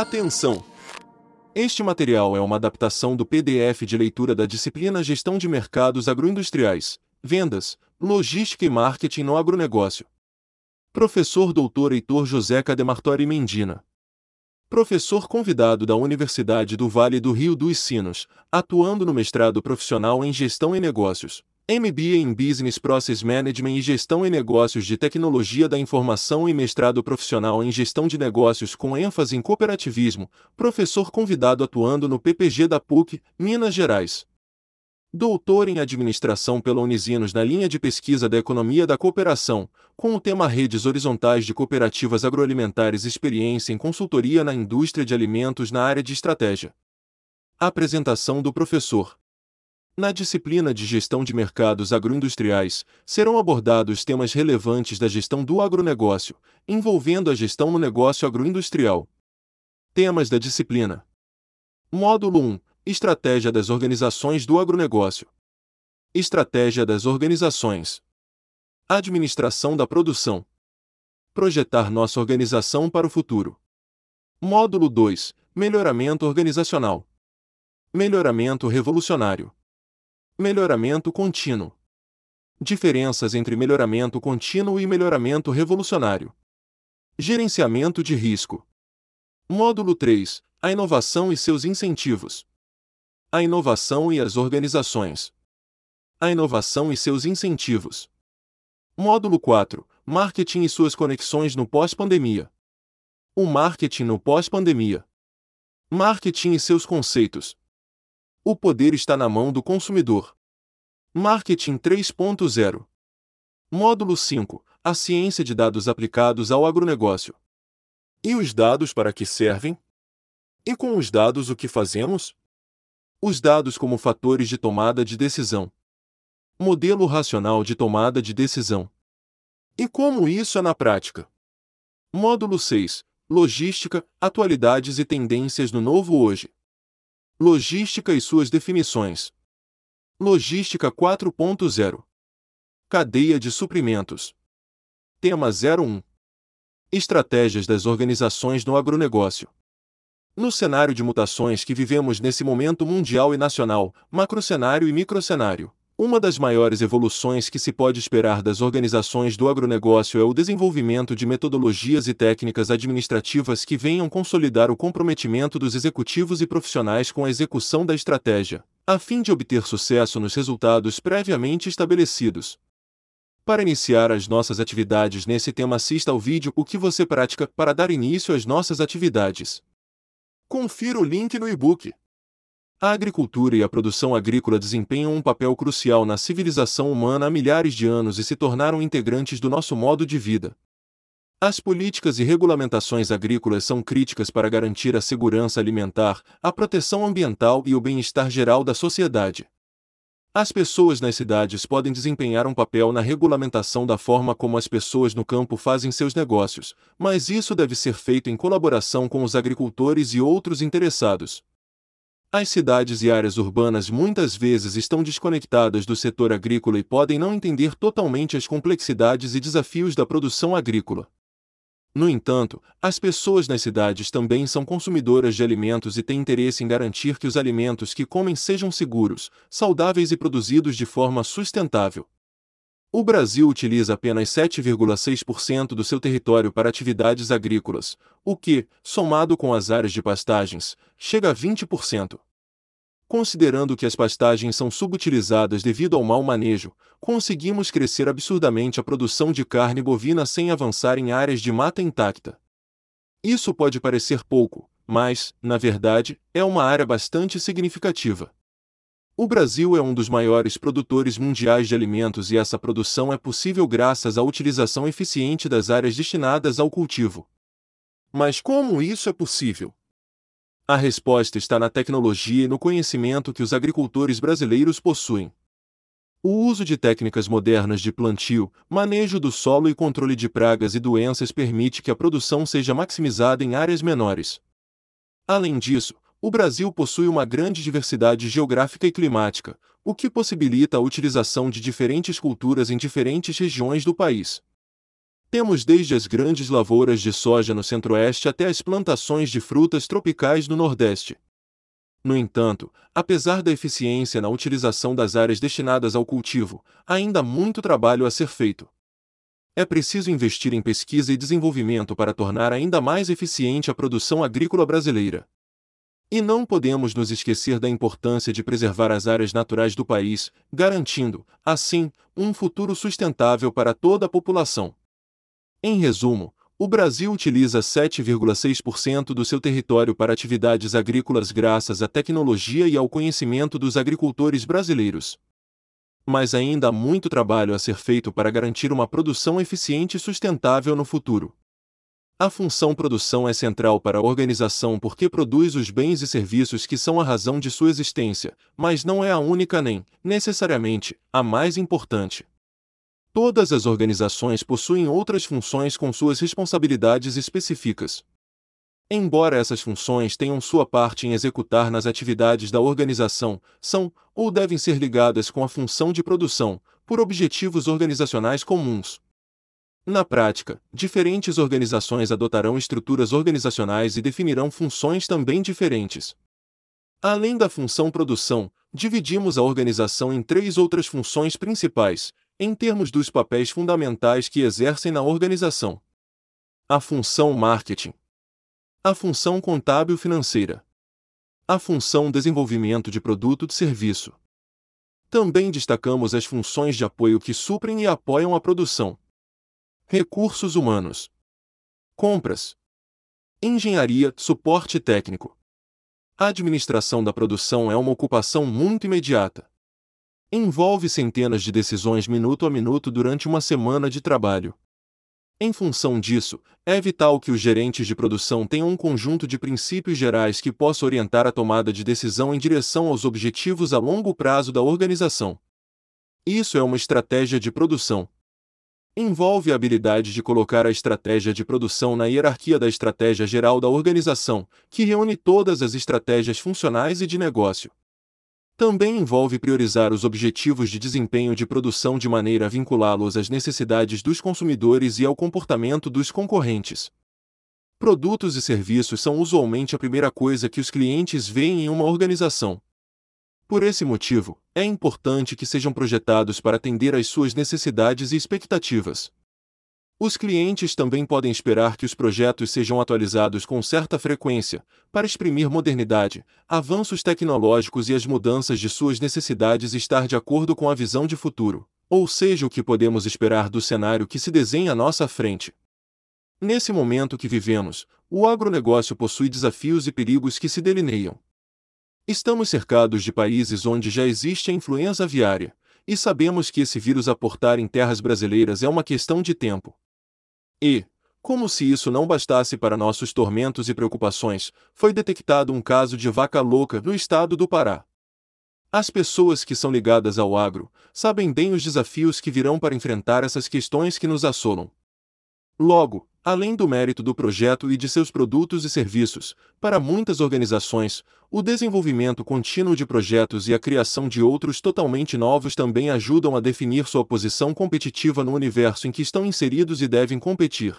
Atenção! Este material é uma adaptação do PDF de leitura da disciplina Gestão de Mercados Agroindustriais, Vendas, Logística e Marketing no Agronegócio. Professor Dr. Heitor José Cademartori Mendina. Professor convidado da Universidade do Vale do Rio dos Sinos, atuando no mestrado profissional em Gestão e Negócios, MBA em Business Process Management e Gestão e Negócios de Tecnologia da Informação e mestrado profissional em Gestão de Negócios com ênfase em cooperativismo, professor convidado atuando no PPG da PUC, Minas Gerais. Doutor em Administração pela Unisinos na linha de pesquisa da Economia da Cooperação, com o tema Redes Horizontais de Cooperativas Agroalimentares Experiência em Consultoria na Indústria de Alimentos na área de Estratégia. Apresentação do professor. Na disciplina de Gestão de Mercados Agroindustriais, serão abordados temas relevantes da gestão do agronegócio, envolvendo a gestão no negócio agroindustrial. Temas da disciplina: Módulo 1 Estratégia das organizações do agronegócio. Estratégia das organizações. Administração da produção. Projetar nossa organização para o futuro. Módulo 2 Melhoramento organizacional. Melhoramento revolucionário. Melhoramento contínuo. Diferenças entre melhoramento contínuo e melhoramento revolucionário. Gerenciamento de risco. Módulo 3 A inovação e seus incentivos. A inovação e as organizações. A inovação e seus incentivos. Módulo 4 Marketing e suas conexões no pós-pandemia. O marketing no pós-pandemia. Marketing e seus conceitos. O poder está na mão do consumidor. Marketing 3.0. Módulo 5. A ciência de dados aplicados ao agronegócio. E os dados para que servem? E com os dados o que fazemos? Os dados como fatores de tomada de decisão. Modelo racional de tomada de decisão. E como isso é na prática? Módulo 6. Logística, atualidades e tendências no novo hoje. Logística e suas definições. Logística 4.0. Cadeia de suprimentos. Tema 01. Estratégias das organizações no agronegócio. No cenário de mutações que vivemos nesse momento mundial e nacional, macrocenário e microcenário, uma das maiores evoluções que se pode esperar das organizações do agronegócio é o desenvolvimento de metodologias e técnicas administrativas que venham consolidar o comprometimento dos executivos e profissionais com a execução da estratégia, a fim de obter sucesso nos resultados previamente estabelecidos. Para iniciar as nossas atividades nesse tema, assista ao vídeo O que você pratica para dar início às nossas atividades. Confira o link no e-book. A agricultura e a produção agrícola desempenham um papel crucial na civilização humana há milhares de anos e se tornaram integrantes do nosso modo de vida. As políticas e regulamentações agrícolas são críticas para garantir a segurança alimentar, a proteção ambiental e o bem-estar geral da sociedade. As pessoas nas cidades podem desempenhar um papel na regulamentação da forma como as pessoas no campo fazem seus negócios, mas isso deve ser feito em colaboração com os agricultores e outros interessados. As cidades e áreas urbanas muitas vezes estão desconectadas do setor agrícola e podem não entender totalmente as complexidades e desafios da produção agrícola. No entanto, as pessoas nas cidades também são consumidoras de alimentos e têm interesse em garantir que os alimentos que comem sejam seguros, saudáveis e produzidos de forma sustentável. O Brasil utiliza apenas 7,6% do seu território para atividades agrícolas, o que, somado com as áreas de pastagens, chega a 20%. Considerando que as pastagens são subutilizadas devido ao mau manejo, conseguimos crescer absurdamente a produção de carne bovina sem avançar em áreas de mata intacta. Isso pode parecer pouco, mas, na verdade, é uma área bastante significativa. O Brasil é um dos maiores produtores mundiais de alimentos e essa produção é possível graças à utilização eficiente das áreas destinadas ao cultivo. Mas como isso é possível? A resposta está na tecnologia e no conhecimento que os agricultores brasileiros possuem. O uso de técnicas modernas de plantio, manejo do solo e controle de pragas e doenças permite que a produção seja maximizada em áreas menores. Além disso, o Brasil possui uma grande diversidade geográfica e climática, o que possibilita a utilização de diferentes culturas em diferentes regiões do país. Temos desde as grandes lavouras de soja no centro-oeste até as plantações de frutas tropicais no nordeste. No entanto, apesar da eficiência na utilização das áreas destinadas ao cultivo, ainda há muito trabalho a ser feito. É preciso investir em pesquisa e desenvolvimento para tornar ainda mais eficiente a produção agrícola brasileira. E não podemos nos esquecer da importância de preservar as áreas naturais do país, garantindo, assim, um futuro sustentável para toda a população. Em resumo, o Brasil utiliza 7,6% do seu território para atividades agrícolas graças à tecnologia e ao conhecimento dos agricultores brasileiros. Mas ainda há muito trabalho a ser feito para garantir uma produção eficiente e sustentável no futuro. A função produção é central para a organização porque produz os bens e serviços que são a razão de sua existência, mas não é a única nem, necessariamente, a mais importante. Todas as organizações possuem outras funções com suas responsabilidades específicas. Embora essas funções tenham sua parte em executar nas atividades da organização, são, ou devem ser ligadas com a função de produção, por objetivos organizacionais comuns. Na prática, diferentes organizações adotarão estruturas organizacionais e definirão funções também diferentes. Além da função produção, dividimos a organização em três outras funções principais, em termos dos papéis fundamentais que exercem na organização. A função marketing. A função contábil financeira. A função desenvolvimento de produto de serviço. Também destacamos as funções de apoio que suprem e apoiam a produção. Recursos humanos. Compras. Engenharia, suporte técnico. A administração da produção é uma ocupação muito imediata envolve centenas de decisões minuto a minuto durante uma semana de trabalho. Em função disso, é vital que os gerentes de produção tenham um conjunto de princípios gerais que possa orientar a tomada de decisão em direção aos objetivos a longo prazo da organização. Isso é uma estratégia de produção. Envolve a habilidade de colocar a estratégia de produção na hierarquia da estratégia geral da organização, que reúne todas as estratégias funcionais e de negócio. Também envolve priorizar os objetivos de desempenho de produção de maneira a vinculá-los às necessidades dos consumidores e ao comportamento dos concorrentes. Produtos e serviços são usualmente a primeira coisa que os clientes veem em uma organização. Por esse motivo, é importante que sejam projetados para atender às suas necessidades e expectativas. Os clientes também podem esperar que os projetos sejam atualizados com certa frequência, para exprimir modernidade, avanços tecnológicos e as mudanças de suas necessidades estar de acordo com a visão de futuro, ou seja, o que podemos esperar do cenário que se desenha à nossa frente. Nesse momento que vivemos, o agronegócio possui desafios e perigos que se delineiam. Estamos cercados de países onde já existe a influenza aviária, e sabemos que esse vírus aportar em terras brasileiras é uma questão de tempo. E, como se isso não bastasse para nossos tormentos e preocupações, foi detectado um caso de vaca louca no estado do Pará. As pessoas que são ligadas ao agro sabem bem os desafios que virão para enfrentar essas questões que nos assolam. Logo, além do mérito do projeto e de seus produtos e serviços, para muitas organizações, o desenvolvimento contínuo de projetos e a criação de outros totalmente novos também ajudam a definir sua posição competitiva no universo em que estão inseridos e devem competir.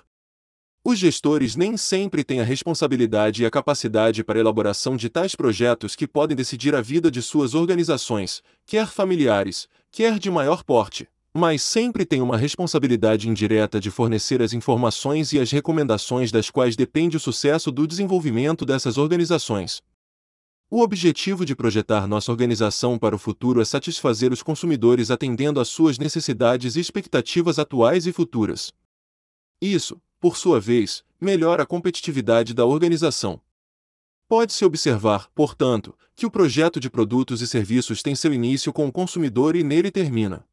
Os gestores nem sempre têm a responsabilidade e a capacidade para a elaboração de tais projetos que podem decidir a vida de suas organizações, quer familiares, quer de maior porte mas sempre tem uma responsabilidade indireta de fornecer as informações e as recomendações das quais depende o sucesso do desenvolvimento dessas organizações. O objetivo de projetar nossa organização para o futuro é satisfazer os consumidores atendendo às suas necessidades e expectativas atuais e futuras. Isso, por sua vez, melhora a competitividade da organização. Pode-se observar, portanto, que o projeto de produtos e serviços tem seu início com o consumidor e nele termina.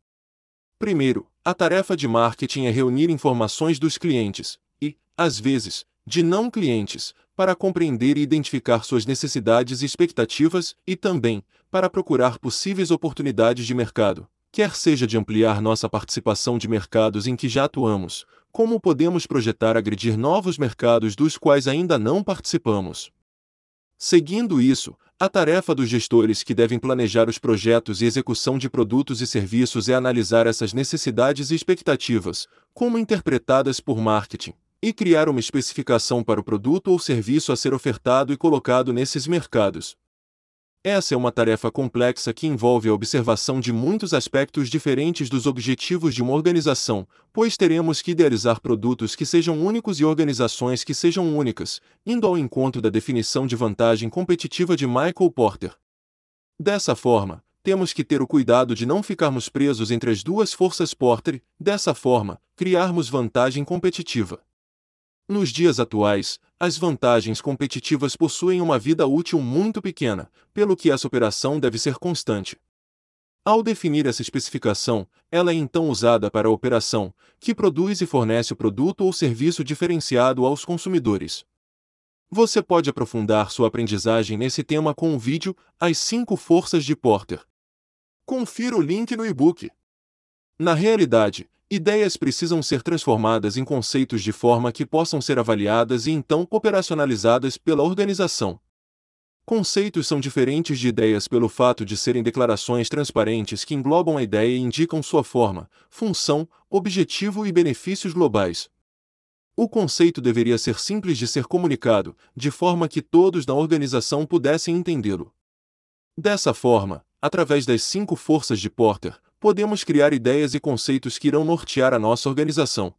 Primeiro, a tarefa de marketing é reunir informações dos clientes e, às vezes, de não clientes, para compreender e identificar suas necessidades e expectativas e também para procurar possíveis oportunidades de mercado, quer seja de ampliar nossa participação de mercados em que já atuamos, como podemos projetar agredir novos mercados dos quais ainda não participamos. Seguindo isso, a tarefa dos gestores que devem planejar os projetos e execução de produtos e serviços é analisar essas necessidades e expectativas, como interpretadas por marketing, e criar uma especificação para o produto ou serviço a ser ofertado e colocado nesses mercados. Essa é uma tarefa complexa que envolve a observação de muitos aspectos diferentes dos objetivos de uma organização, pois teremos que idealizar produtos que sejam únicos e organizações que sejam únicas, indo ao encontro da definição de vantagem competitiva de Michael Porter. Dessa forma, temos que ter o cuidado de não ficarmos presos entre as duas forças Porter, dessa forma, criarmos vantagem competitiva. Nos dias atuais, as vantagens competitivas possuem uma vida útil muito pequena, pelo que essa operação deve ser constante. Ao definir essa especificação, ela é então usada para a operação, que produz e fornece o produto ou serviço diferenciado aos consumidores. Você pode aprofundar sua aprendizagem nesse tema com o vídeo As 5 Forças de Porter. Confira o link no e-book. Na realidade, Ideias precisam ser transformadas em conceitos de forma que possam ser avaliadas e então operacionalizadas pela organização. Conceitos são diferentes de ideias pelo fato de serem declarações transparentes que englobam a ideia e indicam sua forma, função, objetivo e benefícios globais. O conceito deveria ser simples de ser comunicado, de forma que todos na organização pudessem entendê-lo. Dessa forma, através das cinco forças de Porter, podemos criar ideias e conceitos que irão nortear a nossa organização.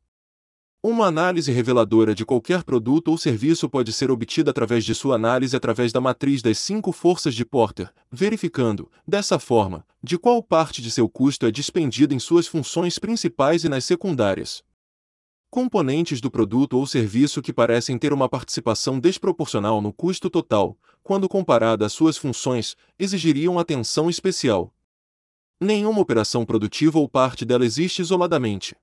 Uma análise reveladora de qualquer produto ou serviço pode ser obtida através de sua análise através da matriz das cinco forças de Porter, verificando, dessa forma, de qual parte de seu custo é despendida em suas funções principais e nas secundárias. Componentes do produto ou serviço que parecem ter uma participação desproporcional no custo total, quando comparada às suas funções, exigiriam atenção especial. Nenhuma operação produtiva ou parte dela existe isoladamente.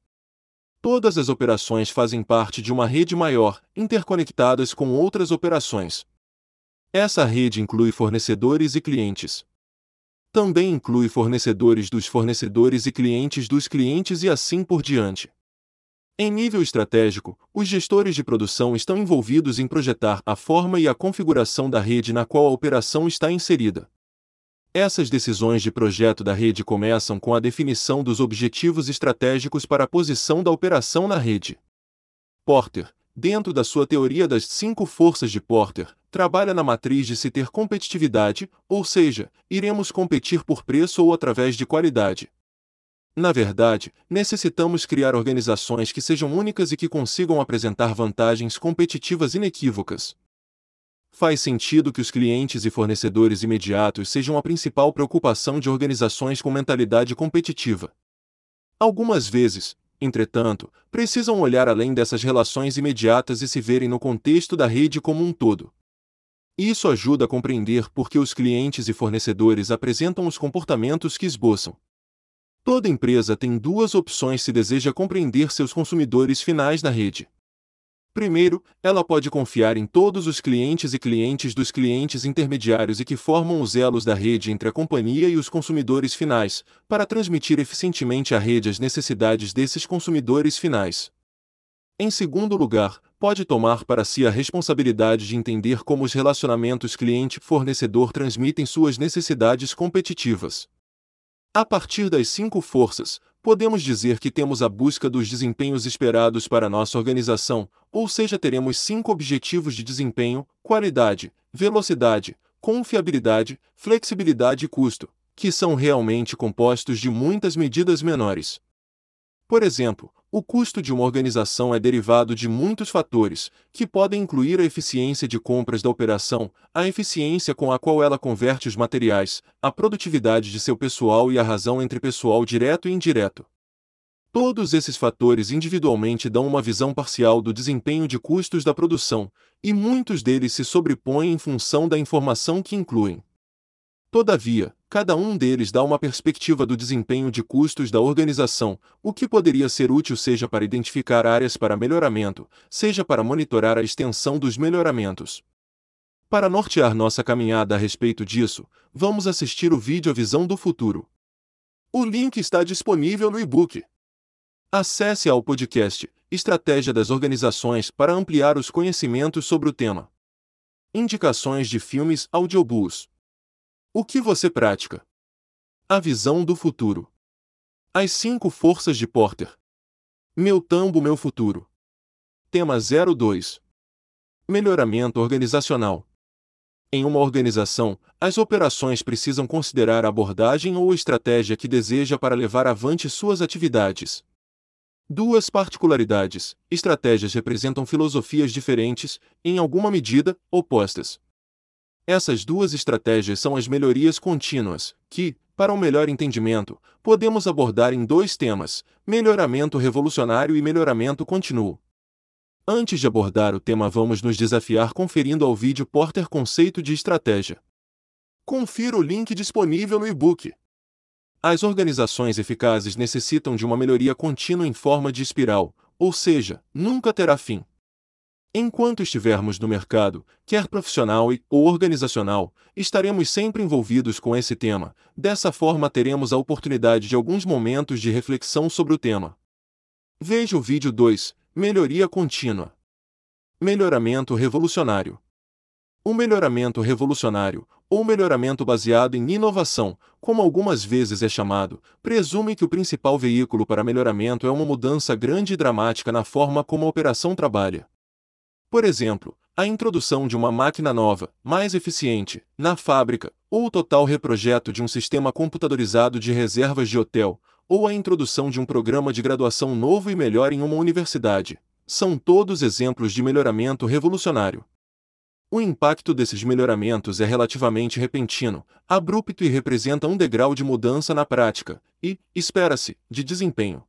Todas as operações fazem parte de uma rede maior, interconectadas com outras operações. Essa rede inclui fornecedores e clientes. Também inclui fornecedores dos fornecedores e clientes dos clientes e assim por diante. Em nível estratégico, os gestores de produção estão envolvidos em projetar a forma e a configuração da rede na qual a operação está inserida. Essas decisões de projeto da rede começam com a definição dos objetivos estratégicos para a posição da operação na rede. Porter, dentro da sua teoria das cinco forças de Porter, trabalha na matriz de se ter competitividade, ou seja, iremos competir por preço ou através de qualidade. Na verdade, necessitamos criar organizações que sejam únicas e que consigam apresentar vantagens competitivas inequívocas. Faz sentido que os clientes e fornecedores imediatos sejam a principal preocupação de organizações com mentalidade competitiva. Algumas vezes, entretanto, precisam olhar além dessas relações imediatas e se verem no contexto da rede como um todo. Isso ajuda a compreender por que os clientes e fornecedores apresentam os comportamentos que esboçam. Toda empresa tem duas opções se deseja compreender seus consumidores finais na rede. Primeiro, ela pode confiar em todos os clientes e clientes dos clientes intermediários e que formam os elos da rede entre a companhia e os consumidores finais, para transmitir eficientemente à rede as necessidades desses consumidores finais. Em segundo lugar, pode tomar para si a responsabilidade de entender como os relacionamentos cliente-fornecedor transmitem suas necessidades competitivas. A partir das cinco forças, podemos dizer que temos a busca dos desempenhos esperados para nossa organização, ou seja, teremos cinco objetivos de desempenho: qualidade, velocidade, confiabilidade, flexibilidade e custo, que são realmente compostos de muitas medidas menores. Por exemplo, o custo de uma organização é derivado de muitos fatores, que podem incluir a eficiência de compras da operação, a eficiência com a qual ela converte os materiais, a produtividade de seu pessoal e a razão entre pessoal direto e indireto. Todos esses fatores individualmente dão uma visão parcial do desempenho de custos da produção, e muitos deles se sobrepõem em função da informação que incluem. Todavia, cada um deles dá uma perspectiva do desempenho de custos da organização, o que poderia ser útil seja para identificar áreas para melhoramento, seja para monitorar a extensão dos melhoramentos. Para nortear nossa caminhada a respeito disso, vamos assistir o vídeo A Visão do Futuro. O link está disponível no e-book. Acesse ao podcast Estratégia das Organizações para ampliar os conhecimentos sobre o tema. Indicações de filmes audiobooks. O que você pratica? A visão do futuro. As cinco forças de Porter. Meu tambo, meu futuro. Tema 02. Melhoramento organizacional. Em uma organização, as operações precisam considerar a abordagem ou estratégia que deseja para levar avante suas atividades. Duas particularidades: estratégias representam filosofias diferentes, em alguma medida, opostas. Essas duas estratégias são as melhorias contínuas, que, para um melhor entendimento, podemos abordar em dois temas: melhoramento revolucionário e melhoramento contínuo. Antes de abordar o tema, vamos nos desafiar conferindo ao vídeo Porter Conceito de Estratégia. Confira o link disponível no e-book. As organizações eficazes necessitam de uma melhoria contínua em forma de espiral, ou seja, nunca terá fim. Enquanto estivermos no mercado, quer profissional e ou organizacional, estaremos sempre envolvidos com esse tema. Dessa forma, teremos a oportunidade de alguns momentos de reflexão sobre o tema. Veja o vídeo 2: Melhoria contínua. Melhoramento revolucionário. O melhoramento revolucionário, ou melhoramento baseado em inovação, como algumas vezes é chamado, presume que o principal veículo para melhoramento é uma mudança grande e dramática na forma como a operação trabalha. Por exemplo, a introdução de uma máquina nova, mais eficiente, na fábrica, ou o total reprojeto de um sistema computadorizado de reservas de hotel, ou a introdução de um programa de graduação novo e melhor em uma universidade. São todos exemplos de melhoramento revolucionário. O impacto desses melhoramentos é relativamente repentino, abrupto e representa um degrau de mudança na prática e, espera-se, de desempenho.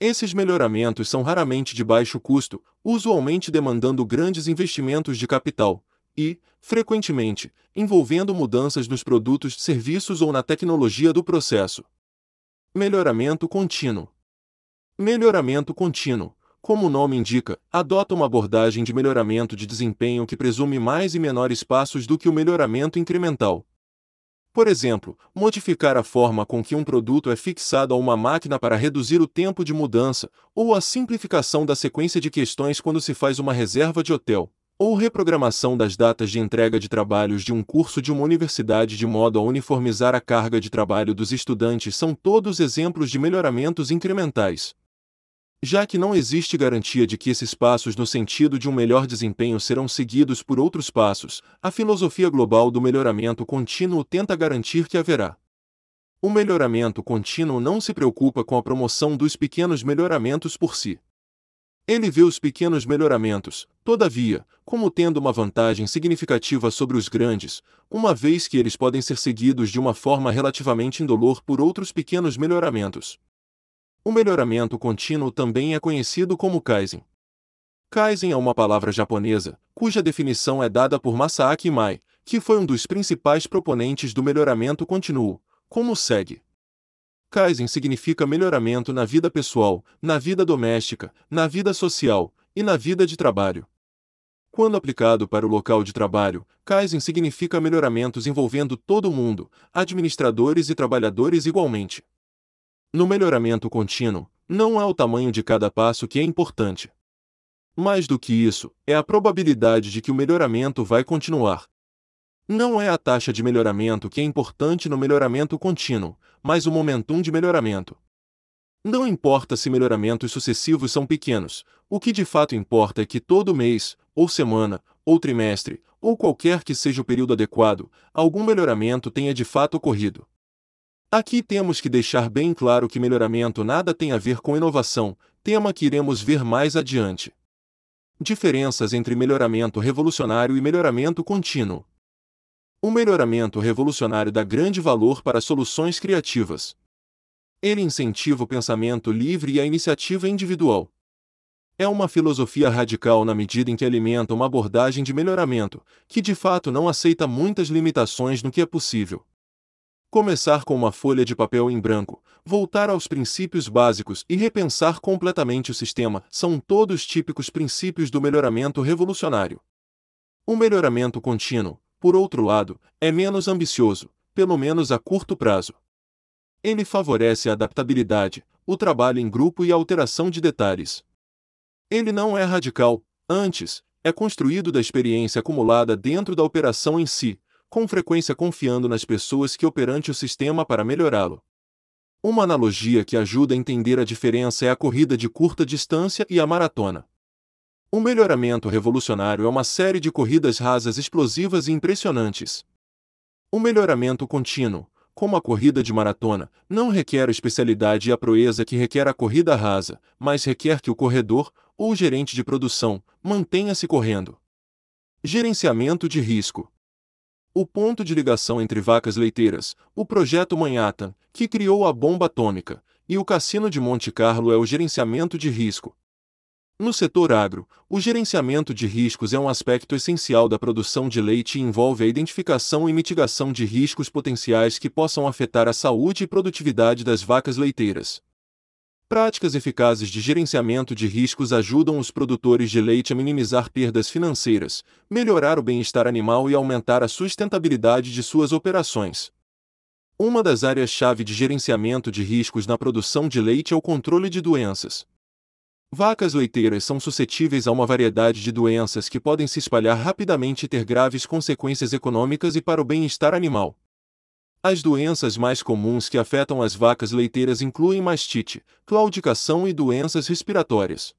Esses melhoramentos são raramente de baixo custo, usualmente demandando grandes investimentos de capital e, frequentemente, envolvendo mudanças nos produtos, serviços ou na tecnologia do processo. Melhoramento contínuo. Melhoramento contínuo como o nome indica, adota uma abordagem de melhoramento de desempenho que presume mais e menores passos do que o melhoramento incremental. Por exemplo, modificar a forma com que um produto é fixado a uma máquina para reduzir o tempo de mudança, ou a simplificação da sequência de questões quando se faz uma reserva de hotel, ou reprogramação das datas de entrega de trabalhos de um curso de uma universidade de modo a uniformizar a carga de trabalho dos estudantes são todos exemplos de melhoramentos incrementais. Já que não existe garantia de que esses passos no sentido de um melhor desempenho serão seguidos por outros passos, a filosofia global do melhoramento contínuo tenta garantir que haverá. O melhoramento contínuo não se preocupa com a promoção dos pequenos melhoramentos por si. Ele vê os pequenos melhoramentos, todavia, como tendo uma vantagem significativa sobre os grandes, uma vez que eles podem ser seguidos de uma forma relativamente indolor por outros pequenos melhoramentos. O melhoramento contínuo também é conhecido como Kaizen. Kaizen é uma palavra japonesa, cuja definição é dada por Masaaki Mai, que foi um dos principais proponentes do melhoramento contínuo, como segue. Kaizen significa melhoramento na vida pessoal, na vida doméstica, na vida social e na vida de trabalho. Quando aplicado para o local de trabalho, Kaizen significa melhoramentos envolvendo todo mundo, administradores e trabalhadores igualmente. No melhoramento contínuo, não é o tamanho de cada passo que é importante. Mais do que isso, é a probabilidade de que o melhoramento vai continuar. Não é a taxa de melhoramento que é importante no melhoramento contínuo, mas o momentum de melhoramento. Não importa se melhoramentos sucessivos são pequenos, o que de fato importa é que todo mês, ou semana, ou trimestre, ou qualquer que seja o período adequado, algum melhoramento tenha de fato ocorrido. Aqui temos que deixar bem claro que melhoramento nada tem a ver com inovação, tema que iremos ver mais adiante. Diferenças entre melhoramento revolucionário e melhoramento contínuo. O melhoramento revolucionário dá grande valor para soluções criativas. Ele incentiva o pensamento livre e a iniciativa individual. É uma filosofia radical na medida em que alimenta uma abordagem de melhoramento, que de fato não aceita muitas limitações no que é possível. Começar com uma folha de papel em branco, voltar aos princípios básicos e repensar completamente o sistema são todos típicos princípios do melhoramento revolucionário. O melhoramento contínuo, por outro lado, é menos ambicioso, pelo menos a curto prazo. Ele favorece a adaptabilidade, o trabalho em grupo e a alteração de detalhes. Ele não é radical, antes, é construído da experiência acumulada dentro da operação em si, com frequência confiando nas pessoas que operante o sistema para melhorá-lo. Uma analogia que ajuda a entender a diferença é a corrida de curta distância e a maratona. O melhoramento revolucionário é uma série de corridas rasas explosivas e impressionantes. O melhoramento contínuo, como a corrida de maratona, não requer a especialidade e a proeza que requer a corrida rasa, mas requer que o corredor, ou gerente de produção, mantenha-se correndo. Gerenciamento de risco. O ponto de ligação entre vacas leiteiras, o projeto Manhattan, que criou a bomba atômica, e o cassino de Monte Carlo é o gerenciamento de risco. No setor agro, o gerenciamento de riscos é um aspecto essencial da produção de leite e envolve a identificação e mitigação de riscos potenciais que possam afetar a saúde e produtividade das vacas leiteiras. Práticas eficazes de gerenciamento de riscos ajudam os produtores de leite a minimizar perdas financeiras, melhorar o bem-estar animal e aumentar a sustentabilidade de suas operações. Uma das áreas-chave de gerenciamento de riscos na produção de leite é o controle de doenças. Vacas leiteiras são suscetíveis a uma variedade de doenças que podem se espalhar rapidamente e ter graves consequências econômicas e para o bem-estar animal. As doenças mais comuns que afetam as vacas leiteiras incluem mastite, claudicação e doenças respiratórias.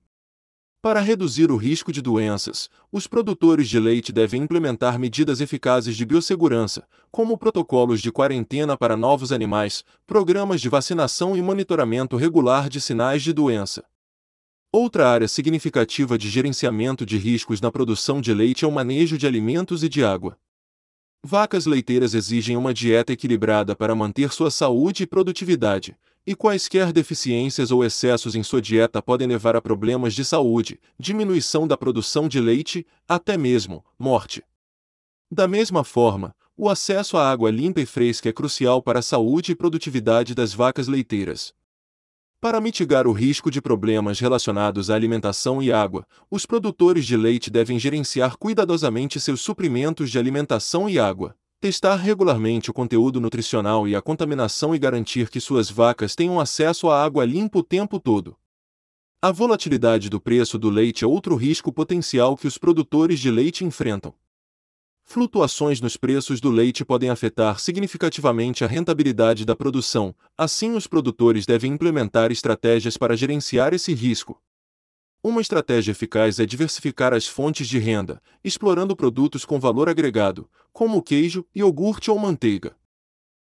Para reduzir o risco de doenças, os produtores de leite devem implementar medidas eficazes de biossegurança, como protocolos de quarentena para novos animais, programas de vacinação e monitoramento regular de sinais de doença. Outra área significativa de gerenciamento de riscos na produção de leite é o manejo de alimentos e de água. Vacas leiteiras exigem uma dieta equilibrada para manter sua saúde e produtividade, e quaisquer deficiências ou excessos em sua dieta podem levar a problemas de saúde, diminuição da produção de leite, até mesmo morte. Da mesma forma, o acesso à água limpa e fresca é crucial para a saúde e produtividade das vacas leiteiras. Para mitigar o risco de problemas relacionados à alimentação e água, os produtores de leite devem gerenciar cuidadosamente seus suprimentos de alimentação e água, testar regularmente o conteúdo nutricional e a contaminação e garantir que suas vacas tenham acesso à água limpa o tempo todo. A volatilidade do preço do leite é outro risco potencial que os produtores de leite enfrentam. Flutuações nos preços do leite podem afetar significativamente a rentabilidade da produção, assim, os produtores devem implementar estratégias para gerenciar esse risco. Uma estratégia eficaz é diversificar as fontes de renda, explorando produtos com valor agregado, como queijo, iogurte ou manteiga.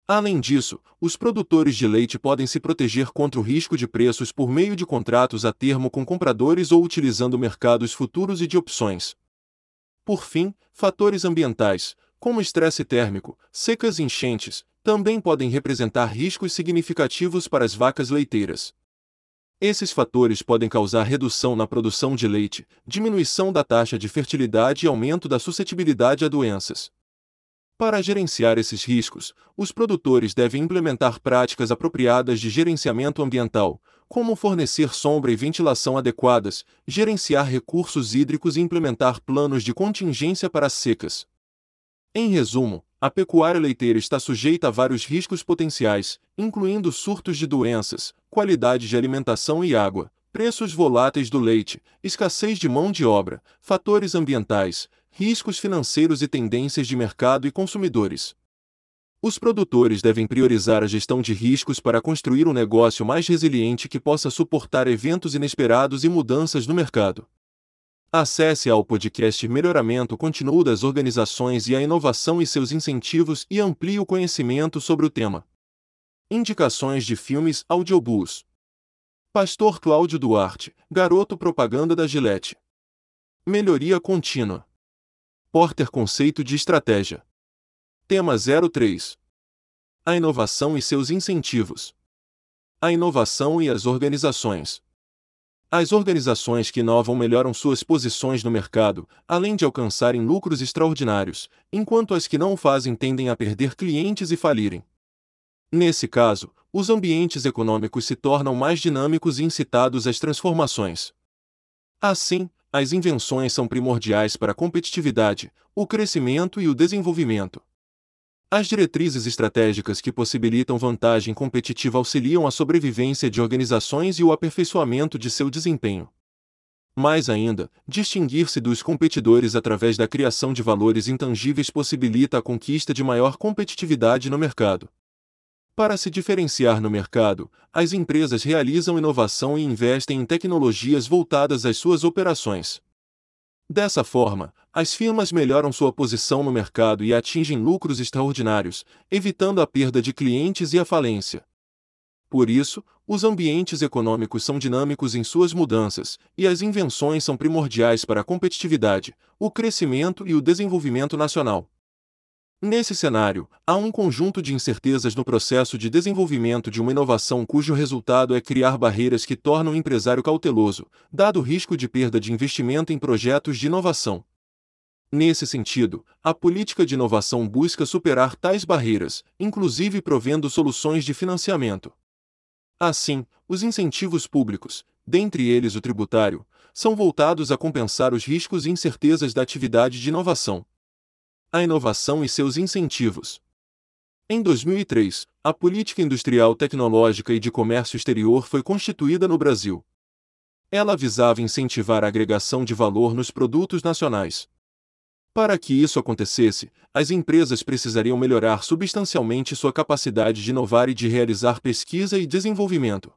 Além disso, os produtores de leite podem se proteger contra o risco de preços por meio de contratos a termo com compradores ou utilizando mercados futuros e de opções. Por fim, fatores ambientais, como estresse térmico, secas e enchentes, também podem representar riscos significativos para as vacas leiteiras. Esses fatores podem causar redução na produção de leite, diminuição da taxa de fertilidade e aumento da suscetibilidade a doenças. Para gerenciar esses riscos, os produtores devem implementar práticas apropriadas de gerenciamento ambiental, como fornecer sombra e ventilação adequadas, gerenciar recursos hídricos e implementar planos de contingência para as secas. Em resumo, a pecuária leiteira está sujeita a vários riscos potenciais, incluindo surtos de doenças, qualidade de alimentação e água, preços voláteis do leite, escassez de mão de obra, fatores ambientais, riscos financeiros e tendências de mercado e consumidores. Os produtores devem priorizar a gestão de riscos para construir um negócio mais resiliente que possa suportar eventos inesperados e mudanças no mercado. Acesse ao podcast Melhoramento Continuo das Organizações e a Inovação e seus incentivos e amplie o conhecimento sobre o tema. Indicações de filmes audiobooks. Pastor Cláudio Duarte, Garoto Propaganda da Gillette. Melhoria contínua. Porter Conceito de Estratégia. Tema 03. A inovação e seus incentivos. A inovação e as organizações. As organizações que inovam melhoram suas posições no mercado, além de alcançarem lucros extraordinários, enquanto as que não o fazem tendem a perder clientes e falirem. Nesse caso, os ambientes econômicos se tornam mais dinâmicos e incitados às transformações. Assim, as invenções são primordiais para a competitividade, o crescimento e o desenvolvimento. As diretrizes estratégicas que possibilitam vantagem competitiva auxiliam a sobrevivência de organizações e o aperfeiçoamento de seu desempenho. Mais ainda, distinguir-se dos competidores através da criação de valores intangíveis possibilita a conquista de maior competitividade no mercado. Para se diferenciar no mercado, as empresas realizam inovação e investem em tecnologias voltadas às suas operações. Dessa forma, as firmas melhoram sua posição no mercado e atingem lucros extraordinários, evitando a perda de clientes e a falência. Por isso, os ambientes econômicos são dinâmicos em suas mudanças, e as invenções são primordiais para a competitividade, o crescimento e o desenvolvimento nacional. Nesse cenário, há um conjunto de incertezas no processo de desenvolvimento de uma inovação cujo resultado é criar barreiras que tornam o empresário cauteloso, dado o risco de perda de investimento em projetos de inovação. Nesse sentido, a política de inovação busca superar tais barreiras, inclusive provendo soluções de financiamento. Assim, os incentivos públicos, dentre eles o tributário, são voltados a compensar os riscos e incertezas da atividade de inovação a inovação e seus incentivos. Em 2003, a Política Industrial Tecnológica e de Comércio Exterior foi constituída no Brasil. Ela visava incentivar a agregação de valor nos produtos nacionais. Para que isso acontecesse, as empresas precisariam melhorar substancialmente sua capacidade de inovar e de realizar pesquisa e desenvolvimento.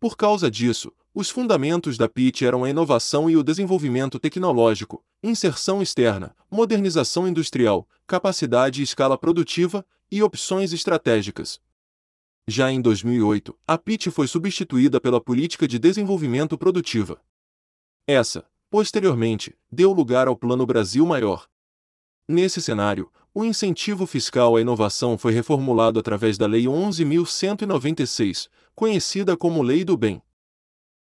Por causa disso, os fundamentos da PIT eram a inovação e o desenvolvimento tecnológico, inserção externa, modernização industrial, capacidade e escala produtiva e opções estratégicas. Já em 2008, a PIT foi substituída pela Política de Desenvolvimento Produtiva. Essa, posteriormente, deu lugar ao Plano Brasil Maior. Nesse cenário, o incentivo fiscal à inovação foi reformulado através da Lei 11.196, conhecida como Lei do Bem.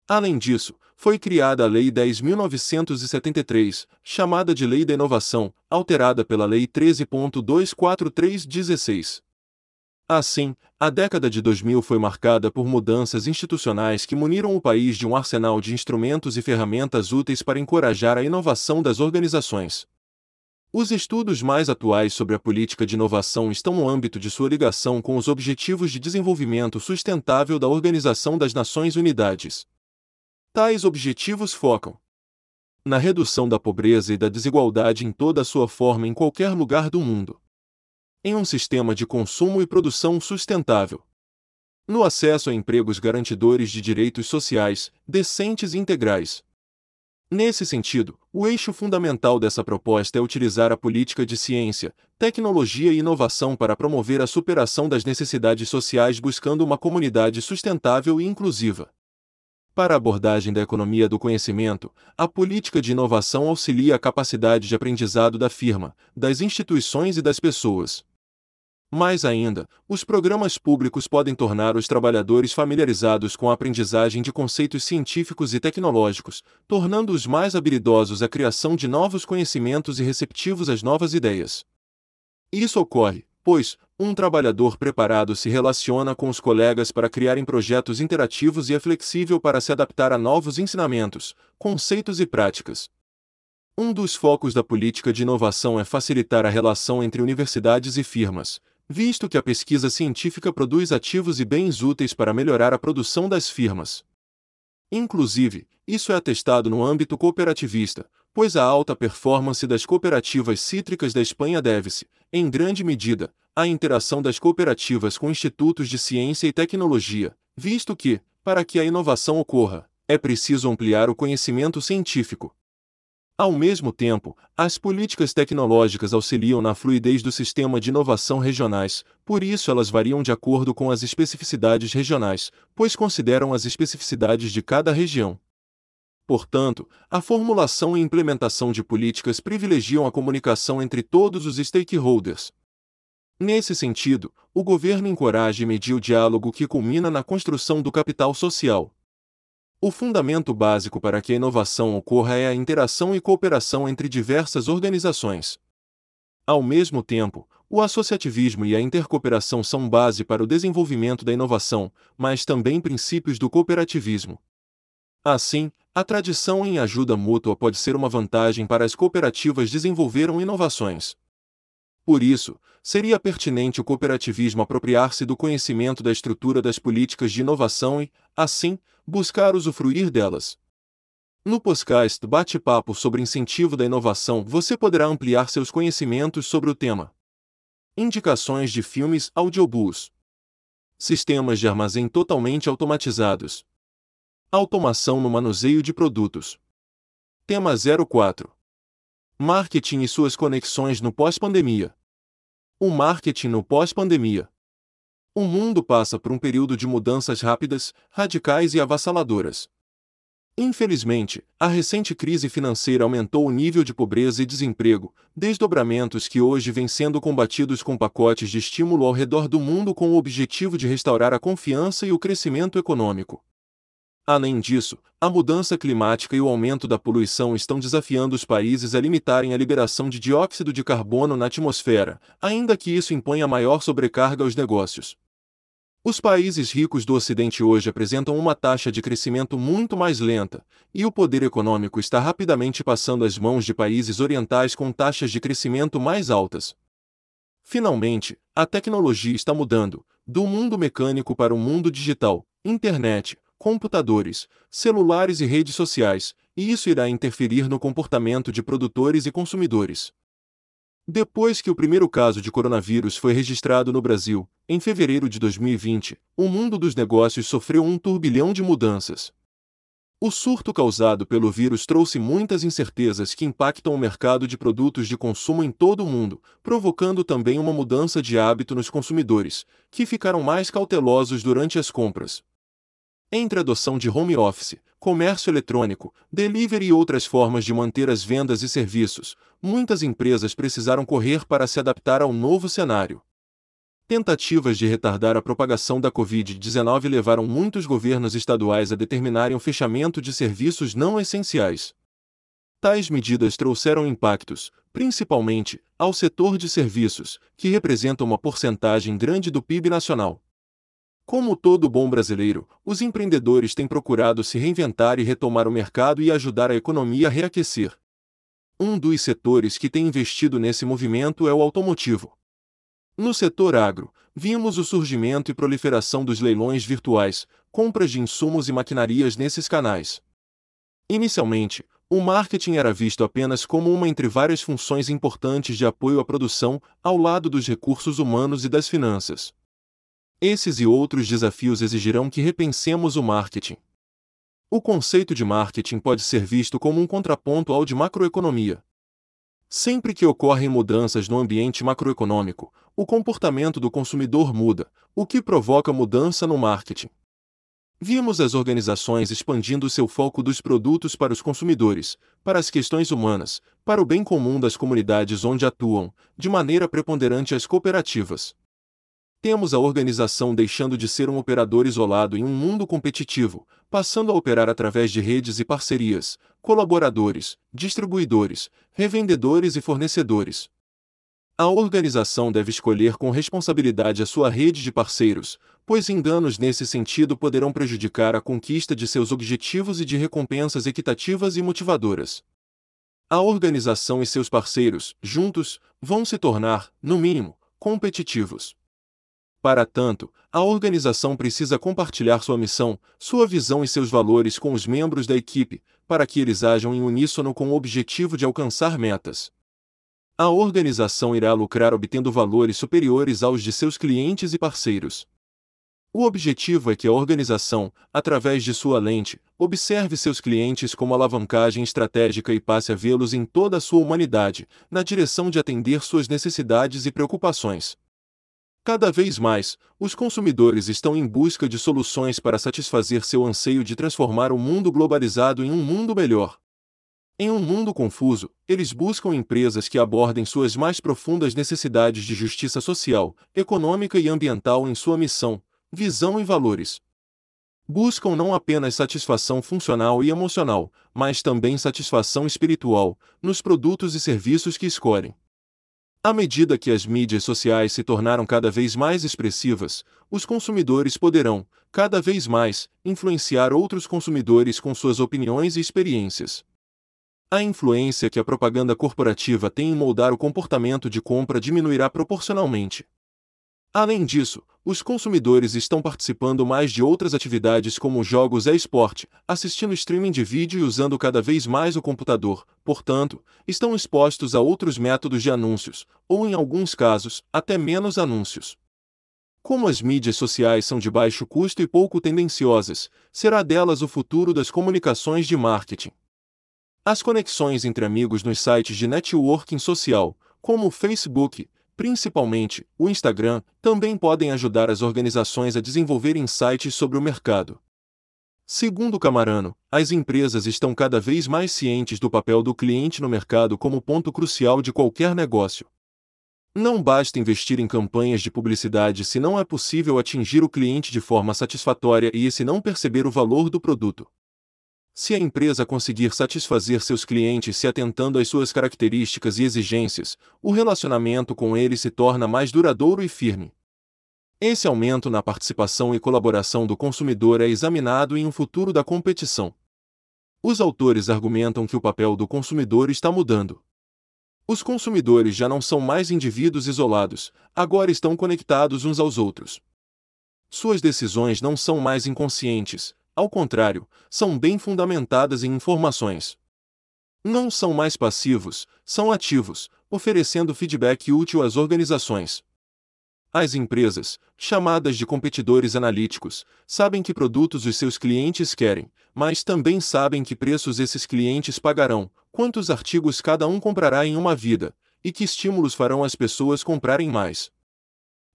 Além disso, foi criada a Lei 10.973, chamada de Lei da Inovação, alterada pela Lei 13.24316. Assim, a década de 2000 foi marcada por mudanças institucionais que muniram o país de um arsenal de instrumentos e ferramentas úteis para encorajar a inovação das organizações. Os estudos mais atuais sobre a política de inovação estão no âmbito de sua ligação com os Objetivos de Desenvolvimento Sustentável da Organização das Nações Unidas. Tais objetivos focam na redução da pobreza e da desigualdade em toda a sua forma em qualquer lugar do mundo, em um sistema de consumo e produção sustentável, no acesso a empregos garantidores de direitos sociais, decentes e integrais. Nesse sentido, o eixo fundamental dessa proposta é utilizar a política de ciência, tecnologia e inovação para promover a superação das necessidades sociais buscando uma comunidade sustentável e inclusiva. Para a abordagem da economia do conhecimento, a política de inovação auxilia a capacidade de aprendizado da firma, das instituições e das pessoas. Mais ainda, os programas públicos podem tornar os trabalhadores familiarizados com a aprendizagem de conceitos científicos e tecnológicos, tornando-os mais habilidosos à criação de novos conhecimentos e receptivos às novas ideias. Isso ocorre, pois, um trabalhador preparado se relaciona com os colegas para criarem projetos interativos e é flexível para se adaptar a novos ensinamentos, conceitos e práticas. Um dos focos da política de inovação é facilitar a relação entre universidades e firmas, visto que a pesquisa científica produz ativos e bens úteis para melhorar a produção das firmas. Inclusive, isso é atestado no âmbito cooperativista, pois a alta performance das cooperativas cítricas da Espanha deve-se, em grande medida, à interação das cooperativas com institutos de ciência e tecnologia, visto que, para que a inovação ocorra, é preciso ampliar o conhecimento científico. Ao mesmo tempo, as políticas tecnológicas auxiliam na fluidez do sistema de inovação regionais, por isso elas variam de acordo com as especificidades regionais, pois consideram as especificidades de cada região. Portanto, a formulação e implementação de políticas privilegiam a comunicação entre todos os stakeholders. Nesse sentido, o governo encoraja e media o diálogo que culmina na construção do capital social. O fundamento básico para que a inovação ocorra é a interação e cooperação entre diversas organizações. Ao mesmo tempo, o associativismo e a intercooperação são base para o desenvolvimento da inovação, mas também princípios do cooperativismo. Assim, a tradição em ajuda mútua pode ser uma vantagem para as cooperativas desenvolveram inovações. Por isso, seria pertinente o cooperativismo apropriar-se do conhecimento da estrutura das políticas de inovação e, assim, buscar usufruir delas. No podcast Bate-Papo sobre Incentivo da Inovação, você poderá ampliar seus conhecimentos sobre o tema. Indicações de filmes audiobooks. Sistemas de armazém totalmente automatizados. Automação no manuseio de produtos. Tema 04. Marketing e suas conexões no pós-pandemia. O marketing no pós-pandemia. O mundo passa por um período de mudanças rápidas, radicais e avassaladoras. Infelizmente, a recente crise financeira aumentou o nível de pobreza e desemprego, desdobramentos que hoje vêm sendo combatidos com pacotes de estímulo ao redor do mundo com o objetivo de restaurar a confiança e o crescimento econômico. Além disso, a mudança climática e o aumento da poluição estão desafiando os países a limitarem a liberação de dióxido de carbono na atmosfera, ainda que isso imponha maior sobrecarga aos negócios. Os países ricos do Ocidente hoje apresentam uma taxa de crescimento muito mais lenta, e o poder econômico está rapidamente passando às mãos de países orientais com taxas de crescimento mais altas. Finalmente, a tecnologia está mudando, do mundo mecânico para o mundo digital, internet, computadores, celulares e redes sociais, e isso irá interferir no comportamento de produtores e consumidores. Depois que o primeiro caso de coronavírus foi registrado no Brasil, em fevereiro de 2020, o mundo dos negócios sofreu um turbilhão de mudanças. O surto causado pelo vírus trouxe muitas incertezas que impactam o mercado de produtos de consumo em todo o mundo, provocando também uma mudança de hábito nos consumidores, que ficaram mais cautelosos durante as compras. Entre a adoção de home office, comércio eletrônico, delivery e outras formas de manter as vendas e serviços, muitas empresas precisaram correr para se adaptar ao novo cenário. Tentativas de retardar a propagação da Covid-19 levaram muitos governos estaduais a determinarem o fechamento de serviços não essenciais. Tais medidas trouxeram impactos, principalmente, ao setor de serviços, que representa uma porcentagem grande do PIB nacional. Como todo bom brasileiro, os empreendedores têm procurado se reinventar e retomar o mercado e ajudar a economia a reaquecer. Um dos setores que tem investido nesse movimento é o automotivo. No setor agro, vimos o surgimento e proliferação dos leilões virtuais, compras de insumos e maquinarias nesses canais. Inicialmente, o marketing era visto apenas como uma entre várias funções importantes de apoio à produção, ao lado dos recursos humanos e das finanças. Esses e outros desafios exigirão que repensemos o marketing. O conceito de marketing pode ser visto como um contraponto ao de macroeconomia. Sempre que ocorrem mudanças no ambiente macroeconômico, o comportamento do consumidor muda, o que provoca mudança no marketing. Vimos as organizações expandindo seu foco dos produtos para os consumidores, para as questões humanas, para o bem comum das comunidades onde atuam, de maneira preponderante as cooperativas. Temos a organização deixando de ser um operador isolado em um mundo competitivo, passando a operar através de redes e parcerias, colaboradores, distribuidores, revendedores e fornecedores. A organização deve escolher com responsabilidade a sua rede de parceiros, pois enganos nesse sentido poderão prejudicar a conquista de seus objetivos e de recompensas equitativas e motivadoras. A organização e seus parceiros, juntos, vão se tornar, no mínimo, competitivos. Para tanto, a organização precisa compartilhar sua missão, sua visão e seus valores com os membros da equipe, para que eles ajam em uníssono com o objetivo de alcançar metas. A organização irá lucrar obtendo valores superiores aos de seus clientes e parceiros. O objetivo é que a organização, através de sua lente, observe seus clientes como alavancagem estratégica e passe a vê-los em toda a sua humanidade, na direção de atender suas necessidades e preocupações. Cada vez mais, os consumidores estão em busca de soluções para satisfazer seu anseio de transformar o mundo globalizado em um mundo melhor. Em um mundo confuso, eles buscam empresas que abordem suas mais profundas necessidades de justiça social, econômica e ambiental em sua missão, visão e valores. Buscam não apenas satisfação funcional e emocional, mas também satisfação espiritual, nos produtos e serviços que escolhem. À medida que as mídias sociais se tornaram cada vez mais expressivas, os consumidores poderão, cada vez mais, influenciar outros consumidores com suas opiniões e experiências. A influência que a propaganda corporativa tem em moldar o comportamento de compra diminuirá proporcionalmente. Além disso, os consumidores estão participando mais de outras atividades como jogos e esporte, assistindo streaming de vídeo e usando cada vez mais o computador, portanto, estão expostos a outros métodos de anúncios, ou em alguns casos, até menos anúncios. Como as mídias sociais são de baixo custo e pouco tendenciosas, será delas o futuro das comunicações de marketing. As conexões entre amigos nos sites de networking social, como o Facebook, principalmente o Instagram, também podem ajudar as organizações a desenvolver insights sobre o mercado. Segundo Camarano, as empresas estão cada vez mais cientes do papel do cliente no mercado como ponto crucial de qualquer negócio. Não basta investir em campanhas de publicidade se não é possível atingir o cliente de forma satisfatória e esse não perceber o valor do produto. Se a empresa conseguir satisfazer seus clientes se atentando às suas características e exigências, o relacionamento com eles se torna mais duradouro e firme. Esse aumento na participação e colaboração do consumidor é examinado em um futuro da competição. Os autores argumentam que o papel do consumidor está mudando. Os consumidores já não são mais indivíduos isolados, agora estão conectados uns aos outros. Suas decisões não são mais inconscientes, ao contrário, são bem fundamentadas em informações. Não são mais passivos, são ativos, oferecendo feedback útil às organizações. As empresas, chamadas de competidores analíticos, sabem que produtos os seus clientes querem, mas também sabem que preços esses clientes pagarão, quantos artigos cada um comprará em uma vida, e que estímulos farão as pessoas comprarem mais.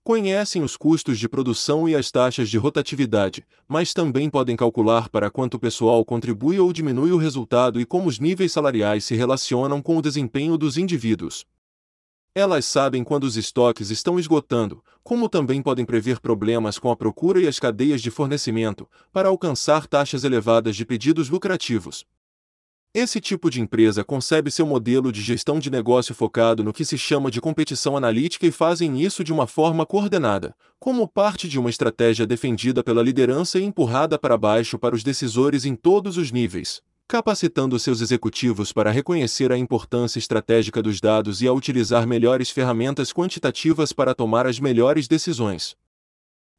Conhecem os custos de produção e as taxas de rotatividade, mas também podem calcular para quanto o pessoal contribui ou diminui o resultado e como os níveis salariais se relacionam com o desempenho dos indivíduos. Elas sabem quando os estoques estão esgotando, como também podem prever problemas com a procura e as cadeias de fornecimento, para alcançar taxas elevadas de pedidos lucrativos. Esse tipo de empresa concebe seu modelo de gestão de negócio focado no que se chama de competição analítica e fazem isso de uma forma coordenada, como parte de uma estratégia defendida pela liderança e empurrada para baixo para os decisores em todos os níveis capacitando seus executivos para reconhecer a importância estratégica dos dados e a utilizar melhores ferramentas quantitativas para tomar as melhores decisões.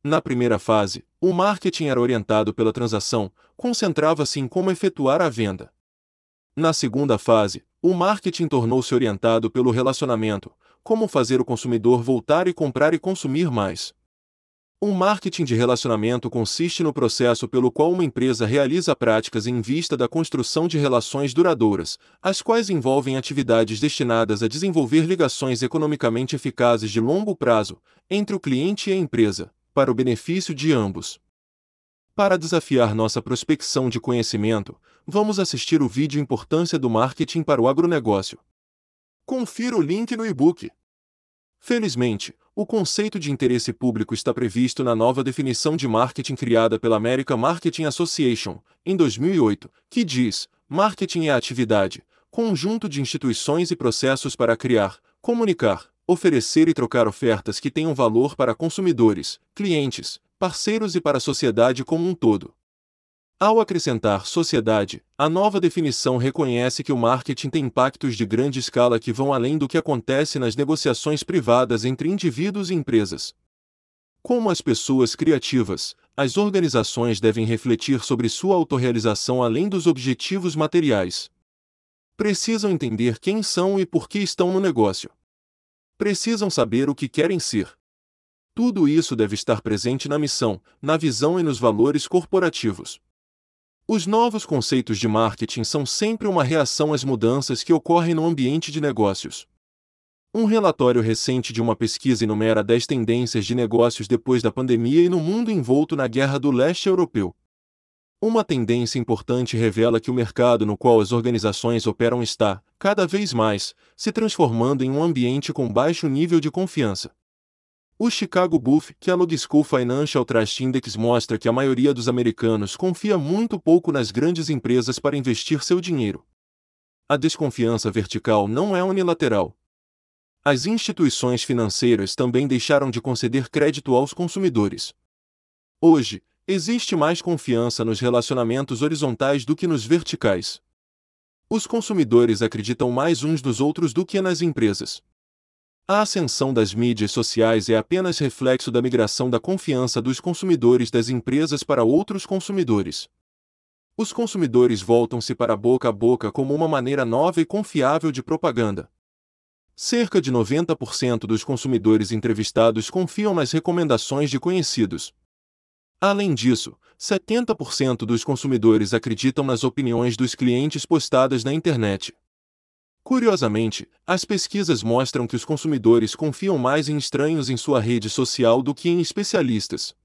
Na primeira fase, o marketing era orientado pela transação, concentrava-se em como efetuar a venda. Na segunda fase, o marketing tornou-se orientado pelo relacionamento, como fazer o consumidor voltar e comprar e consumir mais. Um marketing de relacionamento consiste no processo pelo qual uma empresa realiza práticas em vista da construção de relações duradouras, as quais envolvem atividades destinadas a desenvolver ligações economicamente eficazes de longo prazo entre o cliente e a empresa, para o benefício de ambos. Para desafiar nossa prospecção de conhecimento, vamos assistir o vídeo Importância do Marketing para o Agronegócio. Confira o link no e-book. Felizmente, o conceito de interesse público está previsto na nova definição de marketing criada pela American Marketing Association, em 2008, que diz: marketing é a atividade, conjunto de instituições e processos para criar, comunicar, oferecer e trocar ofertas que tenham valor para consumidores, clientes, parceiros e para a sociedade como um todo. Ao acrescentar sociedade, a nova definição reconhece que o marketing tem impactos de grande escala que vão além do que acontece nas negociações privadas entre indivíduos e empresas. Como as pessoas criativas, as organizações devem refletir sobre sua autorrealização além dos objetivos materiais. Precisam entender quem são e por que estão no negócio. Precisam saber o que querem ser. Tudo isso deve estar presente na missão, na visão e nos valores corporativos. Os novos conceitos de marketing são sempre uma reação às mudanças que ocorrem no ambiente de negócios. Um relatório recente de uma pesquisa enumera 10 tendências de negócios depois da pandemia e no mundo envolto na guerra do leste europeu. Uma tendência importante revela que o mercado no qual as organizações operam está, cada vez mais, se transformando em um ambiente com baixo nível de confiança. O Chicago Buff Kellogg School Financial Trust Index mostra que a maioria dos americanos confia muito pouco nas grandes empresas para investir seu dinheiro. A desconfiança vertical não é unilateral. As instituições financeiras também deixaram de conceder crédito aos consumidores. Hoje, existe mais confiança nos relacionamentos horizontais do que nos verticais. Os consumidores acreditam mais uns nos outros do que nas empresas. A ascensão das mídias sociais é apenas reflexo da migração da confiança dos consumidores das empresas para outros consumidores. Os consumidores voltam-se para boca a boca como uma maneira nova e confiável de propaganda. Cerca de 90% dos consumidores entrevistados confiam nas recomendações de conhecidos. Além disso, 70% dos consumidores acreditam nas opiniões dos clientes postadas na internet. Curiosamente, as pesquisas mostram que os consumidores confiam mais em estranhos em sua rede social do que em especialistas.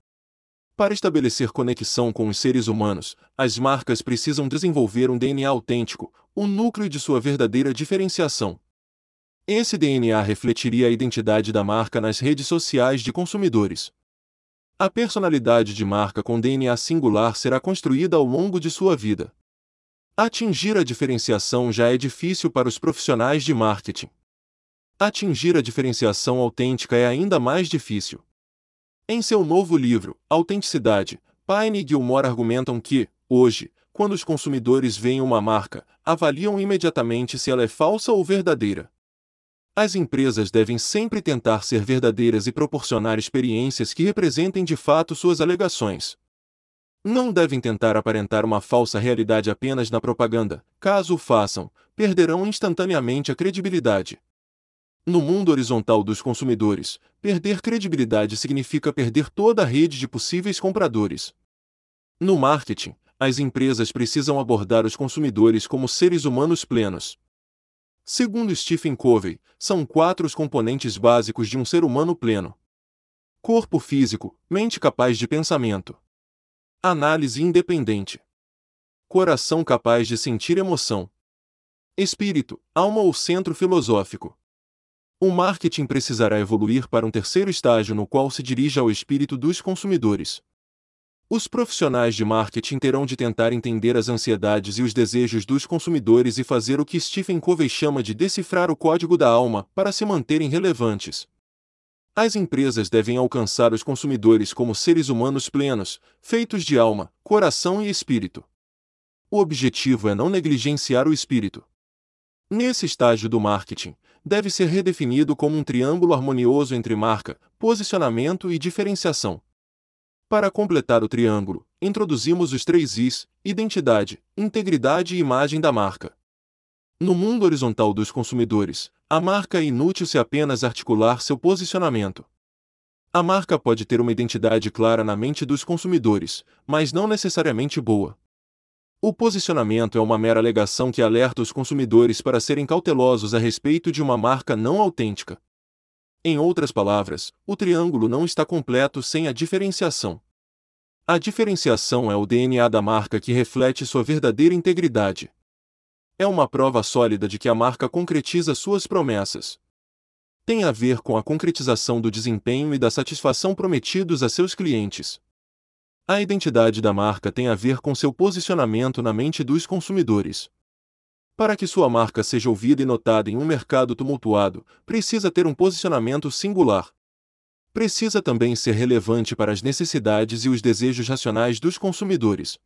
Para estabelecer conexão com os seres humanos, as marcas precisam desenvolver um DNA autêntico, o núcleo de sua verdadeira diferenciação. Esse DNA refletiria a identidade da marca nas redes sociais de consumidores. A personalidade de marca com DNA singular será construída ao longo de sua vida. Atingir a diferenciação já é difícil para os profissionais de marketing. Atingir a diferenciação autêntica é ainda mais difícil. Em seu novo livro, Autenticidade, Pine e Gilmore argumentam que, hoje, quando os consumidores veem uma marca, avaliam imediatamente se ela é falsa ou verdadeira. As empresas devem sempre tentar ser verdadeiras e proporcionar experiências que representem de fato suas alegações. Não devem tentar aparentar uma falsa realidade apenas na propaganda, caso o façam, perderão instantaneamente a credibilidade. No mundo horizontal dos consumidores, perder credibilidade significa perder toda a rede de possíveis compradores. No marketing, as empresas precisam abordar os consumidores como seres humanos plenos. Segundo Stephen Covey, são quatro os componentes básicos de um ser humano pleno: corpo físico, mente capaz de pensamento, Análise independente. Coração capaz de sentir emoção. Espírito, alma ou centro filosófico. O marketing precisará evoluir para um terceiro estágio no qual se dirige ao espírito dos consumidores. Os profissionais de marketing terão de tentar entender as ansiedades e os desejos dos consumidores e fazer o que Stephen Covey chama de decifrar o código da alma para se manterem relevantes. As empresas devem alcançar os consumidores como seres humanos plenos, feitos de alma, coração e espírito. O objetivo é não negligenciar o espírito. Nesse estágio do marketing, deve ser redefinido como um triângulo harmonioso entre marca, posicionamento e diferenciação. Para completar o triângulo, introduzimos os três Is: identidade, integridade e imagem da marca. No mundo horizontal dos consumidores, a marca é inútil se apenas articular seu posicionamento. A marca pode ter uma identidade clara na mente dos consumidores, mas não necessariamente boa. O posicionamento é uma mera alegação que alerta os consumidores para serem cautelosos a respeito de uma marca não autêntica. Em outras palavras, o triângulo não está completo sem a diferenciação. A diferenciação é o DNA da marca que reflete sua verdadeira integridade é uma prova sólida de que a marca concretiza suas promessas. Tem a ver com a concretização do desempenho e da satisfação prometidos a seus clientes. A identidade da marca tem a ver com seu posicionamento na mente dos consumidores. Para que sua marca seja ouvida e notada em um mercado tumultuado, precisa ter um posicionamento singular. Precisa também ser relevante para as necessidades e os desejos racionais dos consumidores.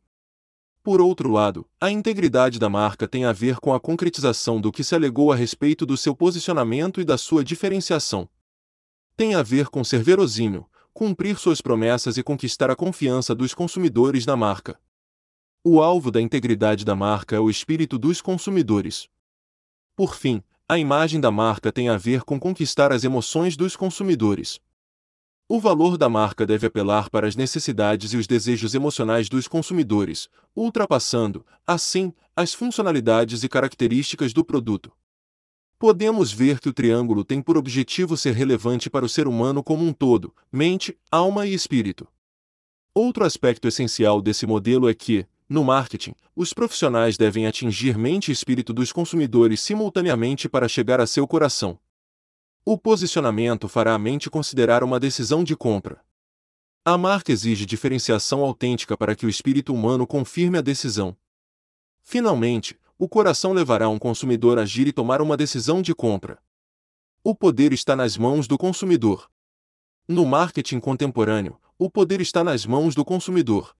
Por outro lado, a integridade da marca tem a ver com a concretização do que se alegou a respeito do seu posicionamento e da sua diferenciação. Tem a ver com ser verosímil, cumprir suas promessas e conquistar a confiança dos consumidores na marca. O alvo da integridade da marca é o espírito dos consumidores. Por fim, a imagem da marca tem a ver com conquistar as emoções dos consumidores. O valor da marca deve apelar para as necessidades e os desejos emocionais dos consumidores, ultrapassando, assim, as funcionalidades e características do produto. Podemos ver que o triângulo tem por objetivo ser relevante para o ser humano como um todo, mente, alma e espírito. Outro aspecto essencial desse modelo é que, no marketing, os profissionais devem atingir mente e espírito dos consumidores simultaneamente para chegar a seu coração. O posicionamento fará a mente considerar uma decisão de compra. A marca exige diferenciação autêntica para que o espírito humano confirme a decisão. Finalmente, o coração levará um consumidor a agir e tomar uma decisão de compra. O poder está nas mãos do consumidor. No marketing contemporâneo, o poder está nas mãos do consumidor.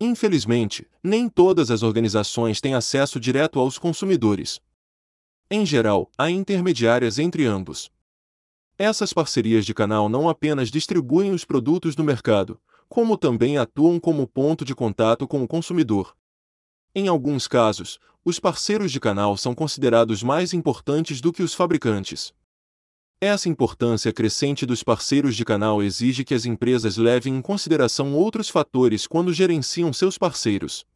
Infelizmente, nem todas as organizações têm acesso direto aos consumidores. Em geral, há intermediárias entre ambos. Essas parcerias de canal não apenas distribuem os produtos no mercado, como também atuam como ponto de contato com o consumidor. Em alguns casos, os parceiros de canal são considerados mais importantes do que os fabricantes. Essa importância crescente dos parceiros de canal exige que as empresas levem em consideração outros fatores quando gerenciam seus parceiros.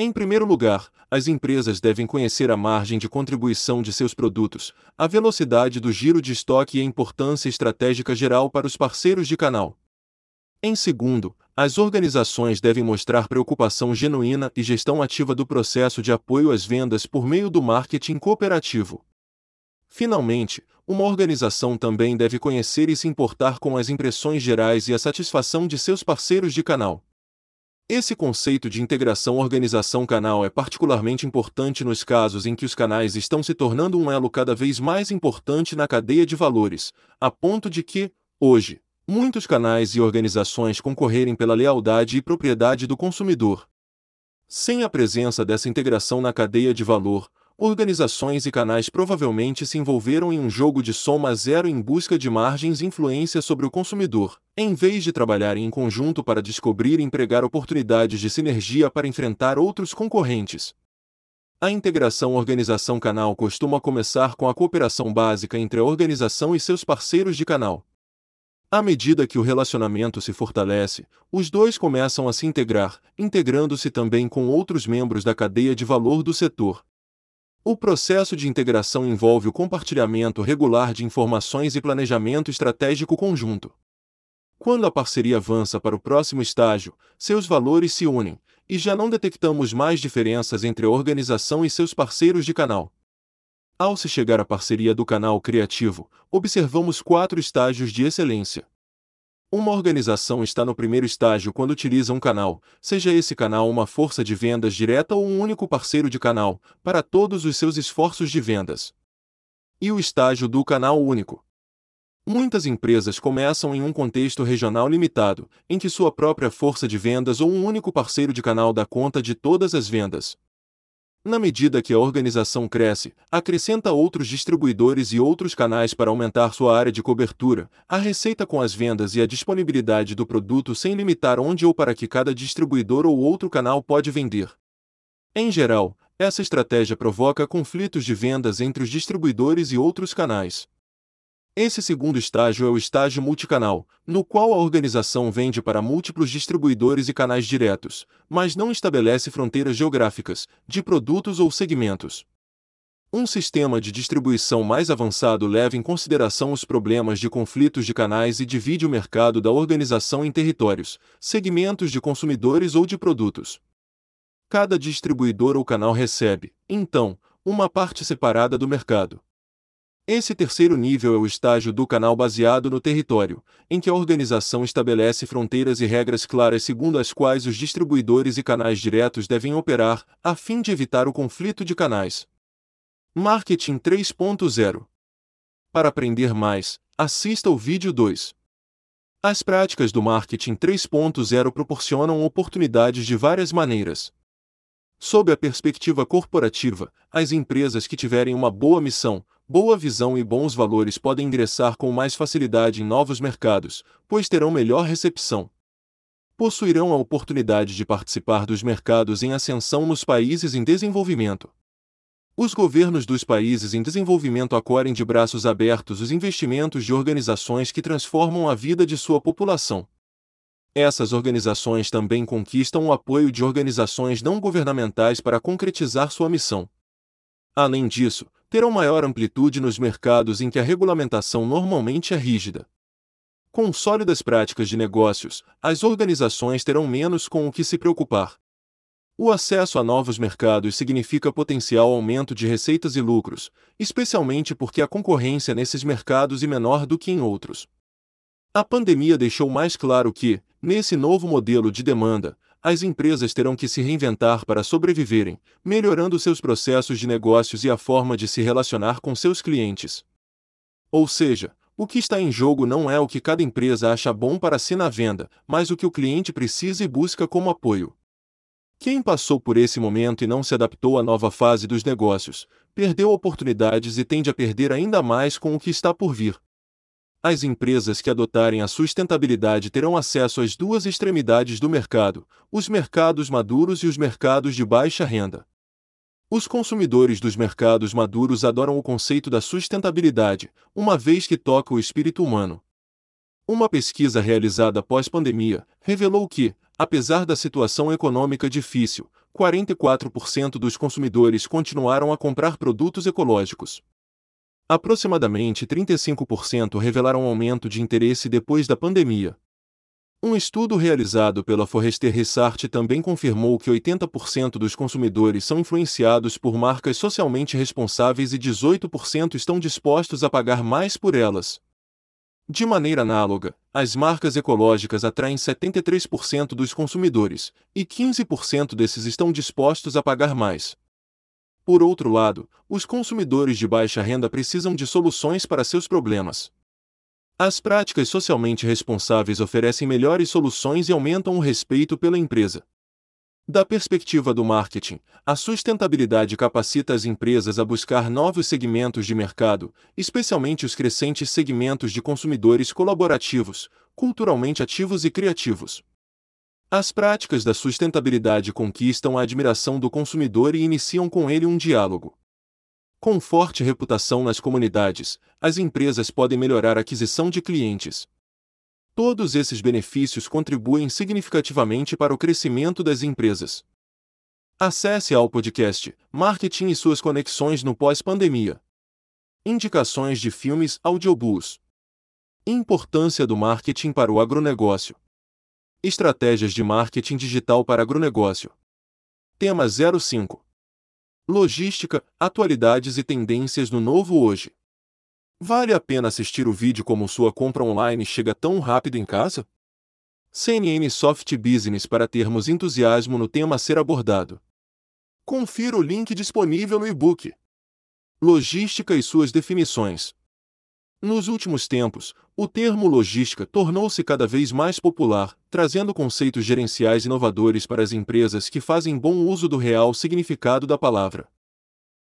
Em primeiro lugar, as empresas devem conhecer a margem de contribuição de seus produtos, a velocidade do giro de estoque e a importância estratégica geral para os parceiros de canal. Em segundo, as organizações devem mostrar preocupação genuína e gestão ativa do processo de apoio às vendas por meio do marketing cooperativo. Finalmente, uma organização também deve conhecer e se importar com as impressões gerais e a satisfação de seus parceiros de canal. Esse conceito de integração organização-canal é particularmente importante nos casos em que os canais estão se tornando um elo cada vez mais importante na cadeia de valores, a ponto de que, hoje, muitos canais e organizações concorrerem pela lealdade e propriedade do consumidor. Sem a presença dessa integração na cadeia de valor, organizações e canais provavelmente se envolveram em um jogo de soma zero em busca de margens e influência sobre o consumidor, em vez de trabalharem em conjunto para descobrir e empregar oportunidades de sinergia para enfrentar outros concorrentes. A integração organização-canal costuma começar com a cooperação básica entre a organização e seus parceiros de canal. À medida que o relacionamento se fortalece, os dois começam a se integrar, integrando-se também com outros membros da cadeia de valor do setor. O processo de integração envolve o compartilhamento regular de informações e planejamento estratégico conjunto. Quando a parceria avança para o próximo estágio, seus valores se unem, e já não detectamos mais diferenças entre a organização e seus parceiros de canal. Ao se chegar à parceria do canal criativo, observamos quatro estágios de excelência. Uma organização está no primeiro estágio quando utiliza um canal, seja esse canal uma força de vendas direta ou um único parceiro de canal, para todos os seus esforços de vendas. E o estágio do canal único. Muitas empresas começam em um contexto regional limitado, em que sua própria força de vendas ou um único parceiro de canal dá conta de todas as vendas. Na medida que a organização cresce, acrescenta outros distribuidores e outros canais para aumentar sua área de cobertura, a receita com as vendas e a disponibilidade do produto sem limitar onde ou para que cada distribuidor ou outro canal pode vender. Em geral, essa estratégia provoca conflitos de vendas entre os distribuidores e outros canais. Esse segundo estágio é o estágio multicanal, no qual a organização vende para múltiplos distribuidores e canais diretos, mas não estabelece fronteiras geográficas, de produtos ou segmentos. Um sistema de distribuição mais avançado leva em consideração os problemas de conflitos de canais e divide o mercado da organização em territórios, segmentos de consumidores ou de produtos. Cada distribuidor ou canal recebe, então, uma parte separada do mercado. Esse terceiro nível é o estágio do canal baseado no território, em que a organização estabelece fronteiras e regras claras segundo as quais os distribuidores e canais diretos devem operar, a fim de evitar o conflito de canais. Marketing 3.0 Para aprender mais, assista o vídeo 2. As práticas do Marketing 3.0 proporcionam oportunidades de várias maneiras. Sob a perspectiva corporativa, as empresas que tiverem uma boa missão, boa visão e bons valores podem ingressar com mais facilidade em novos mercados, pois terão melhor recepção. Possuirão a oportunidade de participar dos mercados em ascensão nos países em desenvolvimento. Os governos dos países em desenvolvimento acolhem de braços abertos os investimentos de organizações que transformam a vida de sua população. Essas organizações também conquistam o apoio de organizações não governamentais para concretizar sua missão. Além disso, terão maior amplitude nos mercados em que a regulamentação normalmente é rígida. Com sólidas práticas de negócios, as organizações terão menos com o que se preocupar. O acesso a novos mercados significa potencial aumento de receitas e lucros, especialmente porque a concorrência nesses mercados é menor do que em outros. A pandemia deixou mais claro que, nesse novo modelo de demanda, as empresas terão que se reinventar para sobreviverem, melhorando seus processos de negócios e a forma de se relacionar com seus clientes. Ou seja, o que está em jogo não é o que cada empresa acha bom para si na venda, mas o que o cliente precisa e busca como apoio. Quem passou por esse momento e não se adaptou à nova fase dos negócios, perdeu oportunidades e tende a perder ainda mais com o que está por vir. As empresas que adotarem a sustentabilidade terão acesso às duas extremidades do mercado, os mercados maduros e os mercados de baixa renda. Os consumidores dos mercados maduros adoram o conceito da sustentabilidade, uma vez que toca o espírito humano. Uma pesquisa realizada pós-pandemia revelou que, apesar da situação econômica difícil, 44% dos consumidores continuaram a comprar produtos ecológicos. Aproximadamente 35% revelaram aumento de interesse depois da pandemia. Um estudo realizado pela Forrester Research também confirmou que 80% dos consumidores são influenciados por marcas socialmente responsáveis e 18% estão dispostos a pagar mais por elas. De maneira análoga, as marcas ecológicas atraem 73% dos consumidores, e 15% desses estão dispostos a pagar mais. Por outro lado, os consumidores de baixa renda precisam de soluções para seus problemas. As práticas socialmente responsáveis oferecem melhores soluções e aumentam o respeito pela empresa. Da perspectiva do marketing, a sustentabilidade capacita as empresas a buscar novos segmentos de mercado, especialmente os crescentes segmentos de consumidores colaborativos, culturalmente ativos e criativos. As práticas da sustentabilidade conquistam a admiração do consumidor e iniciam com ele um diálogo. Com forte reputação nas comunidades, as empresas podem melhorar a aquisição de clientes. Todos esses benefícios contribuem significativamente para o crescimento das empresas. Acesse ao podcast Marketing e suas conexões no pós-pandemia. Indicações de filmes audiobooks. Importância do marketing para o agronegócio. Estratégias de marketing digital para agronegócio. Tema 05. Logística, atualidades e tendências no novo hoje. Vale a pena assistir o vídeo como sua compra online chega tão rápido em casa? CNN Soft Business para termos entusiasmo no tema a ser abordado. Confira o link disponível no e-book. Logística e suas definições. Nos últimos tempos, o termo logística tornou-se cada vez mais popular, trazendo conceitos gerenciais inovadores para as empresas que fazem bom uso do real significado da palavra.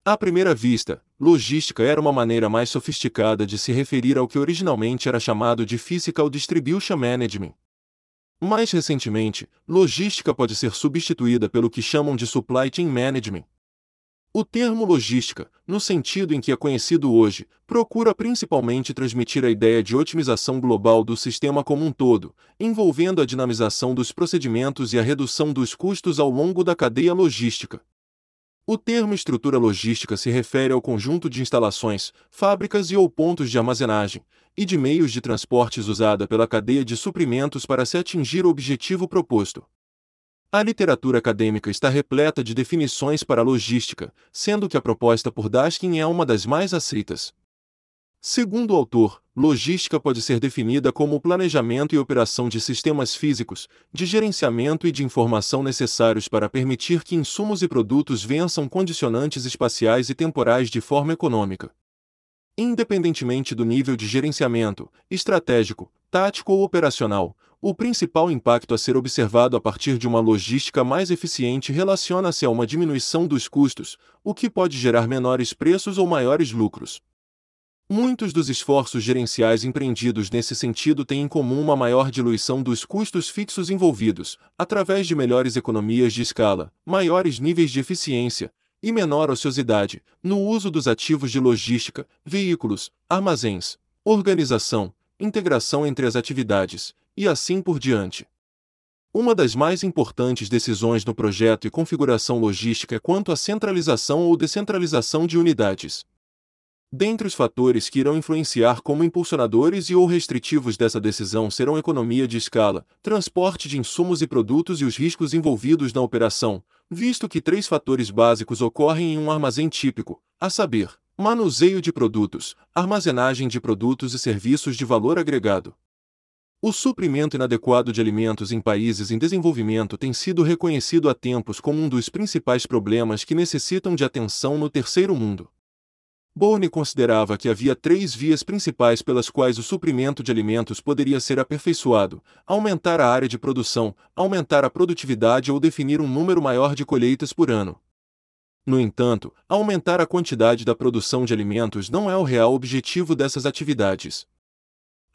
À primeira vista, logística era uma maneira mais sofisticada de se referir ao que originalmente era chamado de Physical Distribution Management. Mais recentemente, logística pode ser substituída pelo que chamam de Supply Chain Management, o termo logística, no sentido em que é conhecido hoje, procura principalmente transmitir a ideia de otimização global do sistema como um todo, envolvendo a dinamização dos procedimentos e a redução dos custos ao longo da cadeia logística. O termo estrutura logística se refere ao conjunto de instalações, fábricas e ou pontos de armazenagem, e de meios de transportes usada pela cadeia de suprimentos para se atingir o objetivo proposto. A literatura acadêmica está repleta de definições para logística, sendo que a proposta por Daskin é uma das mais aceitas. Segundo o autor, logística pode ser definida como o planejamento e operação de sistemas físicos, de gerenciamento e de informação necessários para permitir que insumos e produtos vençam condicionantes espaciais e temporais de forma econômica. Independentemente do nível de gerenciamento, estratégico, tático ou operacional, o principal impacto a ser observado a partir de uma logística mais eficiente relaciona-se a uma diminuição dos custos, o que pode gerar menores preços ou maiores lucros. Muitos dos esforços gerenciais empreendidos nesse sentido têm em comum uma maior diluição dos custos fixos envolvidos, através de melhores economias de escala, maiores níveis de eficiência e menor ociosidade no uso dos ativos de logística, veículos, armazéns, organização, integração entre as atividades, e assim por diante. Uma das mais importantes decisões no projeto e configuração logística é quanto à centralização ou descentralização de unidades. Dentre os fatores que irão influenciar como impulsionadores e ou restritivos dessa decisão serão economia de escala, transporte de insumos e produtos e os riscos envolvidos na operação, visto que três fatores básicos ocorrem em um armazém típico, a saber, manuseio de produtos, armazenagem de produtos e serviços de valor agregado. O suprimento inadequado de alimentos em países em desenvolvimento tem sido reconhecido há tempos como um dos principais problemas que necessitam de atenção no terceiro mundo. Bourne considerava que havia três vias principais pelas quais o suprimento de alimentos poderia ser aperfeiçoado: aumentar a área de produção, aumentar a produtividade ou definir um número maior de colheitas por ano. No entanto, aumentar a quantidade da produção de alimentos não é o real objetivo dessas atividades.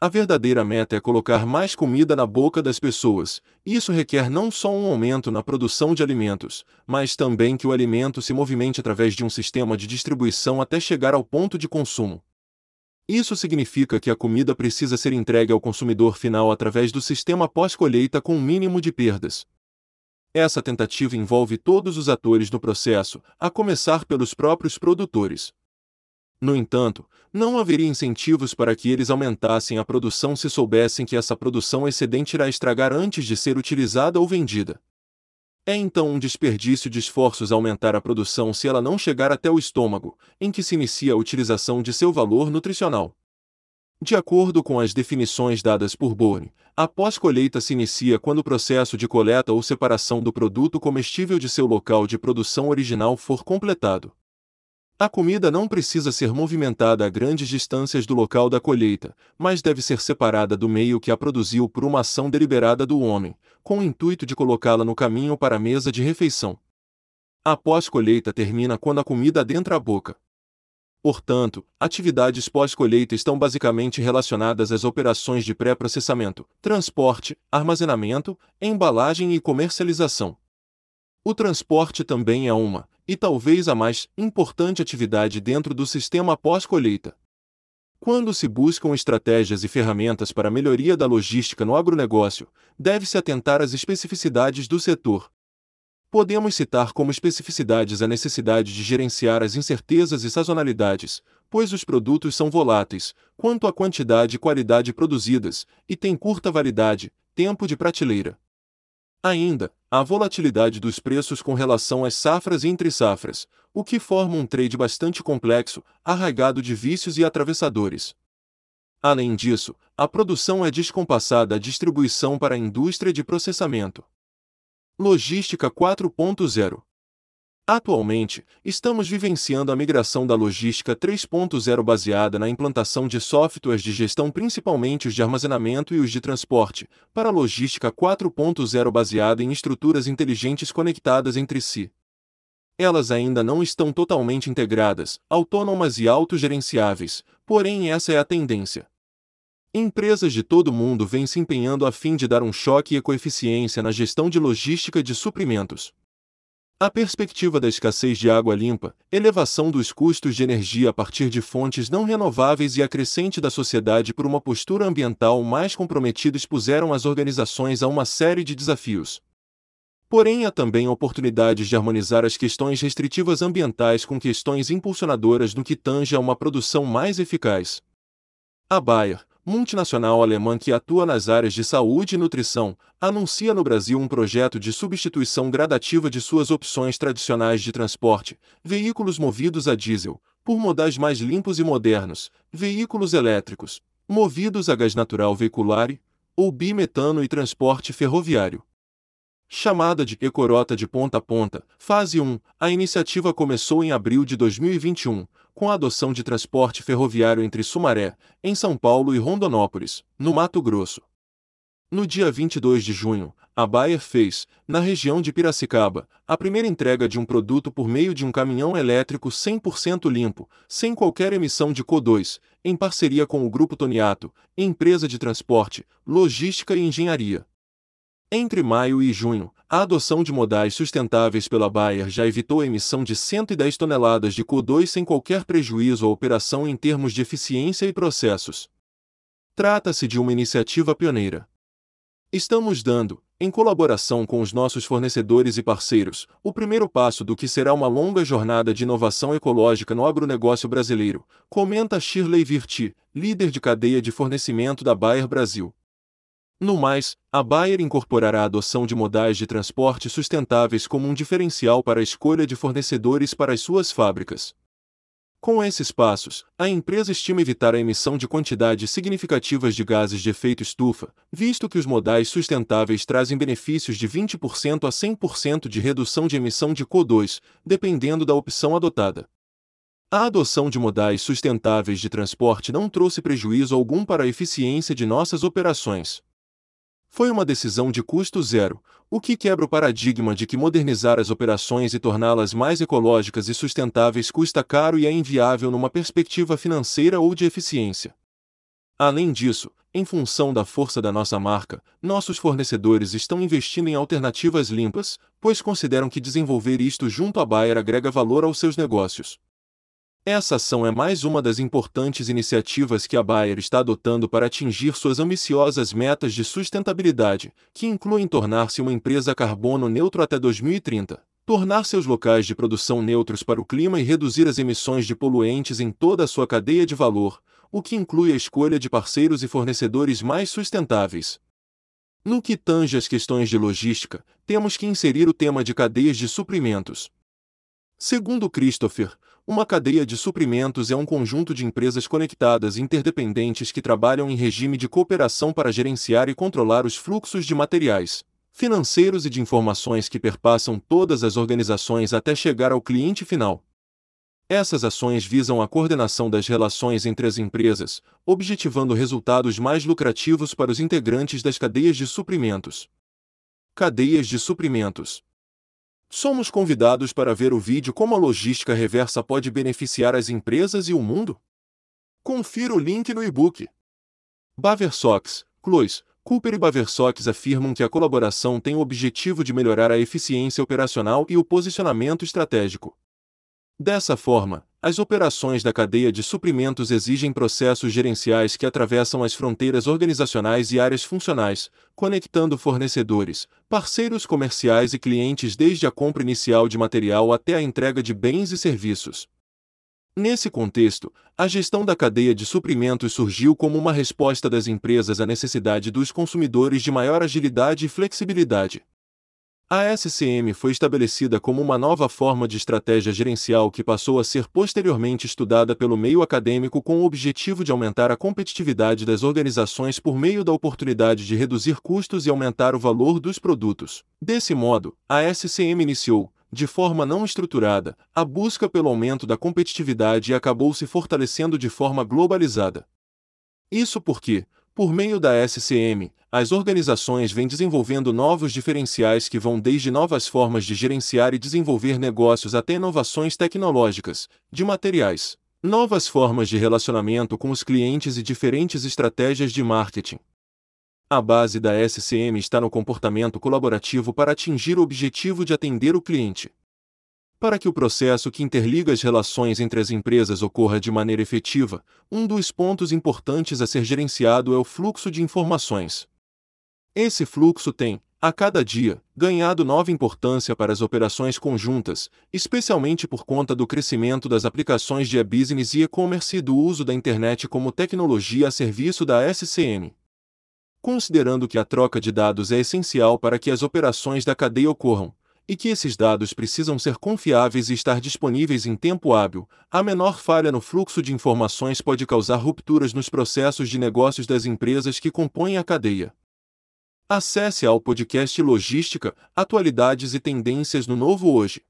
A verdadeira meta é colocar mais comida na boca das pessoas. Isso requer não só um aumento na produção de alimentos, mas também que o alimento se movimente através de um sistema de distribuição até chegar ao ponto de consumo. Isso significa que a comida precisa ser entregue ao consumidor final através do sistema pós-colheita com um mínimo de perdas. Essa tentativa envolve todos os atores no processo, a começar pelos próprios produtores. No entanto, não haveria incentivos para que eles aumentassem a produção se soubessem que essa produção excedente irá estragar antes de ser utilizada ou vendida. É então um desperdício de esforços aumentar a produção se ela não chegar até o estômago, em que se inicia a utilização de seu valor nutricional. De acordo com as definições dadas por Bourne, a pós-colheita se inicia quando o processo de coleta ou separação do produto comestível de seu local de produção original for completado. A comida não precisa ser movimentada a grandes distâncias do local da colheita, mas deve ser separada do meio que a produziu por uma ação deliberada do homem, com o intuito de colocá-la no caminho para a mesa de refeição. A pós-colheita termina quando a comida adentra a boca. Portanto, atividades pós-colheita estão basicamente relacionadas às operações de pré-processamento, transporte, armazenamento, embalagem e comercialização. O transporte também é uma, e talvez a mais importante atividade dentro do sistema pós-colheita. Quando se buscam estratégias e ferramentas para a melhoria da logística no agronegócio, deve-se atentar às especificidades do setor. Podemos citar como especificidades a necessidade de gerenciar as incertezas e sazonalidades, pois os produtos são voláteis, quanto à quantidade e qualidade produzidas, e têm curta validade, tempo de prateleira. Ainda, a volatilidade dos preços com relação às safras e entre safras, o que forma um trade bastante complexo, arraigado de vícios e atravessadores. Além disso, a produção é descompassada à distribuição para a indústria de processamento. Logística 4.0 Atualmente, estamos vivenciando a migração da logística 3.0 baseada na implantação de softwares de gestão, principalmente os de armazenamento e os de transporte, para a logística 4.0 baseada em estruturas inteligentes conectadas entre si. Elas ainda não estão totalmente integradas, autônomas e autogerenciáveis, porém essa é a tendência. Empresas de todo o mundo vêm se empenhando a fim de dar um choque e coeficiência na gestão de logística de suprimentos. A perspectiva da escassez de água limpa, elevação dos custos de energia a partir de fontes não renováveis e a crescente da sociedade por uma postura ambiental mais comprometida expuseram as organizações a uma série de desafios. Porém, há também oportunidades de harmonizar as questões restritivas ambientais com questões impulsionadoras no que tange a uma produção mais eficaz. A Bayer, multinacional alemã que atua nas áreas de saúde e nutrição, anuncia no Brasil um projeto de substituição gradativa de suas opções tradicionais de transporte, veículos movidos a diesel, por modais mais limpos e modernos, veículos elétricos, movidos a gás natural veicular ou bimetano e transporte ferroviário. Chamada de Ecorota de Ponta a Ponta, fase 1, a iniciativa começou em abril de 2021, com a adoção de transporte ferroviário entre Sumaré, em São Paulo e Rondonópolis, no Mato Grosso. No dia 22 de junho, a Bayer fez, na região de Piracicaba, a primeira entrega de um produto por meio de um caminhão elétrico 100% limpo, sem qualquer emissão de CO2, em parceria com o Grupo Toniato, empresa de transporte, logística e engenharia. Entre maio e junho, a adoção de modais sustentáveis pela Bayer já evitou a emissão de 110 toneladas de CO2 sem qualquer prejuízo à operação em termos de eficiência e processos. Trata-se de uma iniciativa pioneira. Estamos dando, em colaboração com os nossos fornecedores e parceiros, o primeiro passo do que será uma longa jornada de inovação ecológica no agronegócio brasileiro, comenta Shirley Virti, líder de cadeia de fornecimento da Bayer Brasil. No mais, a Bayer incorporará a adoção de modais de transporte sustentáveis como um diferencial para a escolha de fornecedores para as suas fábricas. Com esses passos, a empresa estima evitar a emissão de quantidades significativas de gases de efeito estufa, visto que os modais sustentáveis trazem benefícios de 20% a 100% de redução de emissão de CO2, dependendo da opção adotada. A adoção de modais sustentáveis de transporte não trouxe prejuízo algum para a eficiência de nossas operações. Foi uma decisão de custo zero, o que quebra o paradigma de que modernizar as operações e torná-las mais ecológicas e sustentáveis custa caro e é inviável numa perspectiva financeira ou de eficiência. Além disso, em função da força da nossa marca, nossos fornecedores estão investindo em alternativas limpas, pois consideram que desenvolver isto junto à Bayer agrega valor aos seus negócios. Essa ação é mais uma das importantes iniciativas que a Bayer está adotando para atingir suas ambiciosas metas de sustentabilidade, que incluem tornar-se uma empresa carbono neutro até 2030, tornar seus locais de produção neutros para o clima e reduzir as emissões de poluentes em toda a sua cadeia de valor, o que inclui a escolha de parceiros e fornecedores mais sustentáveis. No que tange às questões de logística, temos que inserir o tema de cadeias de suprimentos. Segundo Christopher, uma cadeia de suprimentos é um conjunto de empresas conectadas e interdependentes que trabalham em regime de cooperação para gerenciar e controlar os fluxos de materiais, financeiros e de informações que perpassam todas as organizações até chegar ao cliente final. Essas ações visam a coordenação das relações entre as empresas, objetivando resultados mais lucrativos para os integrantes das cadeias de suprimentos. Cadeias de suprimentos Somos convidados para ver o vídeo Como a logística reversa pode beneficiar as empresas e o mundo? Confira o link no e-book. Baversox, Clois, Cooper e Baversox afirmam que a colaboração tem o objetivo de melhorar a eficiência operacional e o posicionamento estratégico. Dessa forma, as operações da cadeia de suprimentos exigem processos gerenciais que atravessam as fronteiras organizacionais e áreas funcionais, conectando fornecedores, parceiros comerciais e clientes desde a compra inicial de material até a entrega de bens e serviços. Nesse contexto, a gestão da cadeia de suprimentos surgiu como uma resposta das empresas à necessidade dos consumidores de maior agilidade e flexibilidade. A SCM foi estabelecida como uma nova forma de estratégia gerencial que passou a ser posteriormente estudada pelo meio acadêmico com o objetivo de aumentar a competitividade das organizações por meio da oportunidade de reduzir custos e aumentar o valor dos produtos. Desse modo, a SCM iniciou, de forma não estruturada, a busca pelo aumento da competitividade e acabou se fortalecendo de forma globalizada. Isso porque, por meio da SCM, as organizações vêm desenvolvendo novos diferenciais que vão desde novas formas de gerenciar e desenvolver negócios até inovações tecnológicas, de materiais, novas formas de relacionamento com os clientes e diferentes estratégias de marketing. A base da SCM está no comportamento colaborativo para atingir o objetivo de atender o cliente. Para que o processo que interliga as relações entre as empresas ocorra de maneira efetiva, um dos pontos importantes a ser gerenciado é o fluxo de informações. Esse fluxo tem, a cada dia, ganhado nova importância para as operações conjuntas, especialmente por conta do crescimento das aplicações de e-business e e-commerce e do uso da internet como tecnologia a serviço da SCM. Considerando que a troca de dados é essencial para que as operações da cadeia ocorram, e que esses dados precisam ser confiáveis e estar disponíveis em tempo hábil, a menor falha no fluxo de informações pode causar rupturas nos processos de negócios das empresas que compõem a cadeia. Acesse ao podcast Logística, Atualidades e Tendências no Novo Hoje.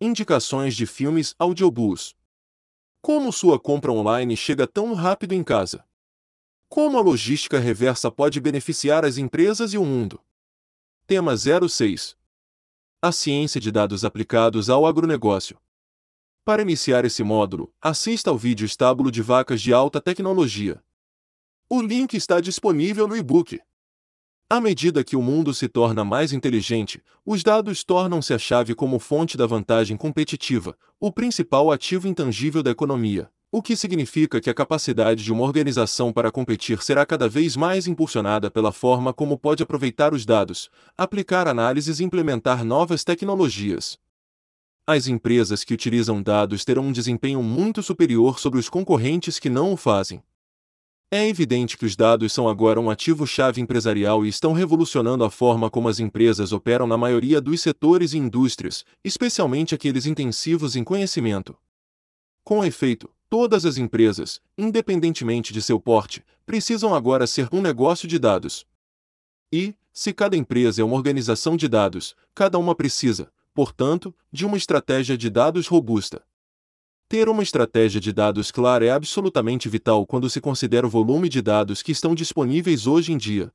Indicações de filmes audiobooks. Como sua compra online chega tão rápido em casa? Como a logística reversa pode beneficiar as empresas e o mundo? Tema 06 a ciência de dados aplicados ao agronegócio. Para iniciar esse módulo, assista ao vídeo Estábulo de Vacas de Alta Tecnologia. O link está disponível no e-book. À medida que o mundo se torna mais inteligente, os dados tornam-se a chave como fonte da vantagem competitiva, o principal ativo intangível da economia o que significa que a capacidade de uma organização para competir será cada vez mais impulsionada pela forma como pode aproveitar os dados, aplicar análises e implementar novas tecnologias. As empresas que utilizam dados terão um desempenho muito superior sobre os concorrentes que não o fazem. É evidente que os dados são agora um ativo-chave empresarial e estão revolucionando a forma como as empresas operam na maioria dos setores e indústrias, especialmente aqueles intensivos em conhecimento. Com efeito, Todas as empresas, independentemente de seu porte, precisam agora ser um negócio de dados. E, se cada empresa é uma organização de dados, cada uma precisa, portanto, de uma estratégia de dados robusta. Ter uma estratégia de dados clara é absolutamente vital quando se considera o volume de dados que estão disponíveis hoje em dia.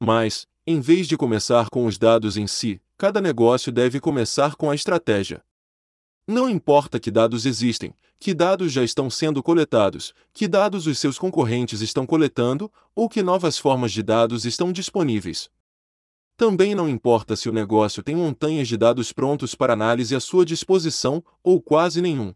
Mas, em vez de começar com os dados em si, cada negócio deve começar com a estratégia. Não importa que dados existem, que dados já estão sendo coletados, que dados os seus concorrentes estão coletando, ou que novas formas de dados estão disponíveis. Também não importa se o negócio tem montanhas de dados prontos para análise à sua disposição, ou quase nenhum.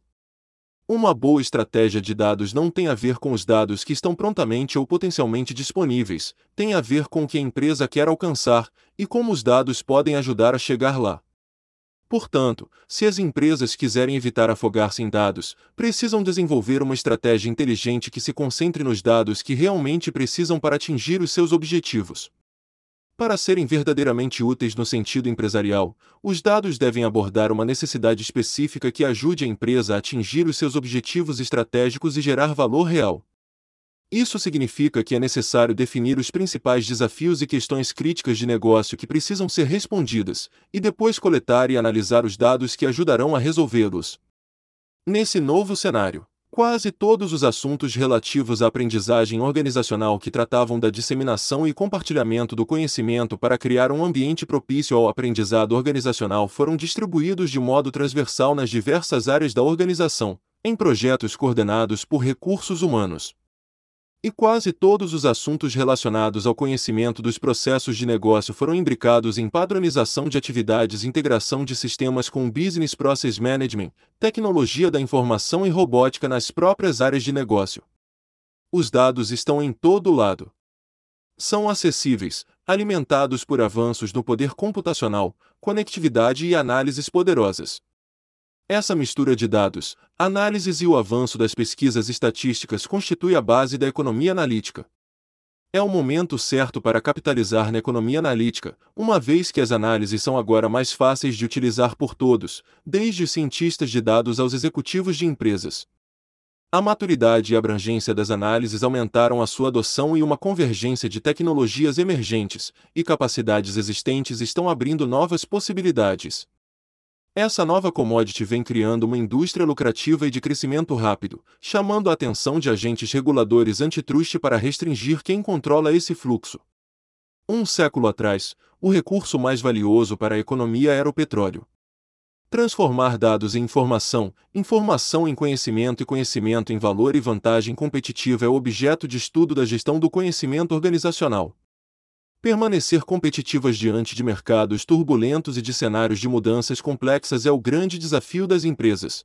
Uma boa estratégia de dados não tem a ver com os dados que estão prontamente ou potencialmente disponíveis, tem a ver com o que a empresa quer alcançar e como os dados podem ajudar a chegar lá. Portanto, se as empresas quiserem evitar afogar-se em dados, precisam desenvolver uma estratégia inteligente que se concentre nos dados que realmente precisam para atingir os seus objetivos. Para serem verdadeiramente úteis no sentido empresarial, os dados devem abordar uma necessidade específica que ajude a empresa a atingir os seus objetivos estratégicos e gerar valor real. Isso significa que é necessário definir os principais desafios e questões críticas de negócio que precisam ser respondidas, e depois coletar e analisar os dados que ajudarão a resolvê-los. Nesse novo cenário, Quase todos os assuntos relativos à aprendizagem organizacional que tratavam da disseminação e compartilhamento do conhecimento para criar um ambiente propício ao aprendizado organizacional foram distribuídos de modo transversal nas diversas áreas da organização, em projetos coordenados por recursos humanos e quase todos os assuntos relacionados ao conhecimento dos processos de negócio foram imbricados em padronização de atividades, integração de sistemas com Business Process Management, tecnologia da informação e robótica nas próprias áreas de negócio. Os dados estão em todo lado. São acessíveis, alimentados por avanços no poder computacional, conectividade e análises poderosas. Essa mistura de dados, análises e o avanço das pesquisas estatísticas constitui a base da economia analítica. É o momento certo para capitalizar na economia analítica, uma vez que as análises são agora mais fáceis de utilizar por todos, desde os cientistas de dados aos executivos de empresas. A maturidade e abrangência das análises aumentaram a sua adoção e uma convergência de tecnologias emergentes e capacidades existentes estão abrindo novas possibilidades. Essa nova commodity vem criando uma indústria lucrativa e de crescimento rápido, chamando a atenção de agentes reguladores antitruste para restringir quem controla esse fluxo. Um século atrás, o recurso mais valioso para a economia era o petróleo. Transformar dados em informação, informação em conhecimento e conhecimento em valor e vantagem competitiva é o objeto de estudo da gestão do conhecimento organizacional. Permanecer competitivas diante de mercados turbulentos e de cenários de mudanças complexas é o grande desafio das empresas.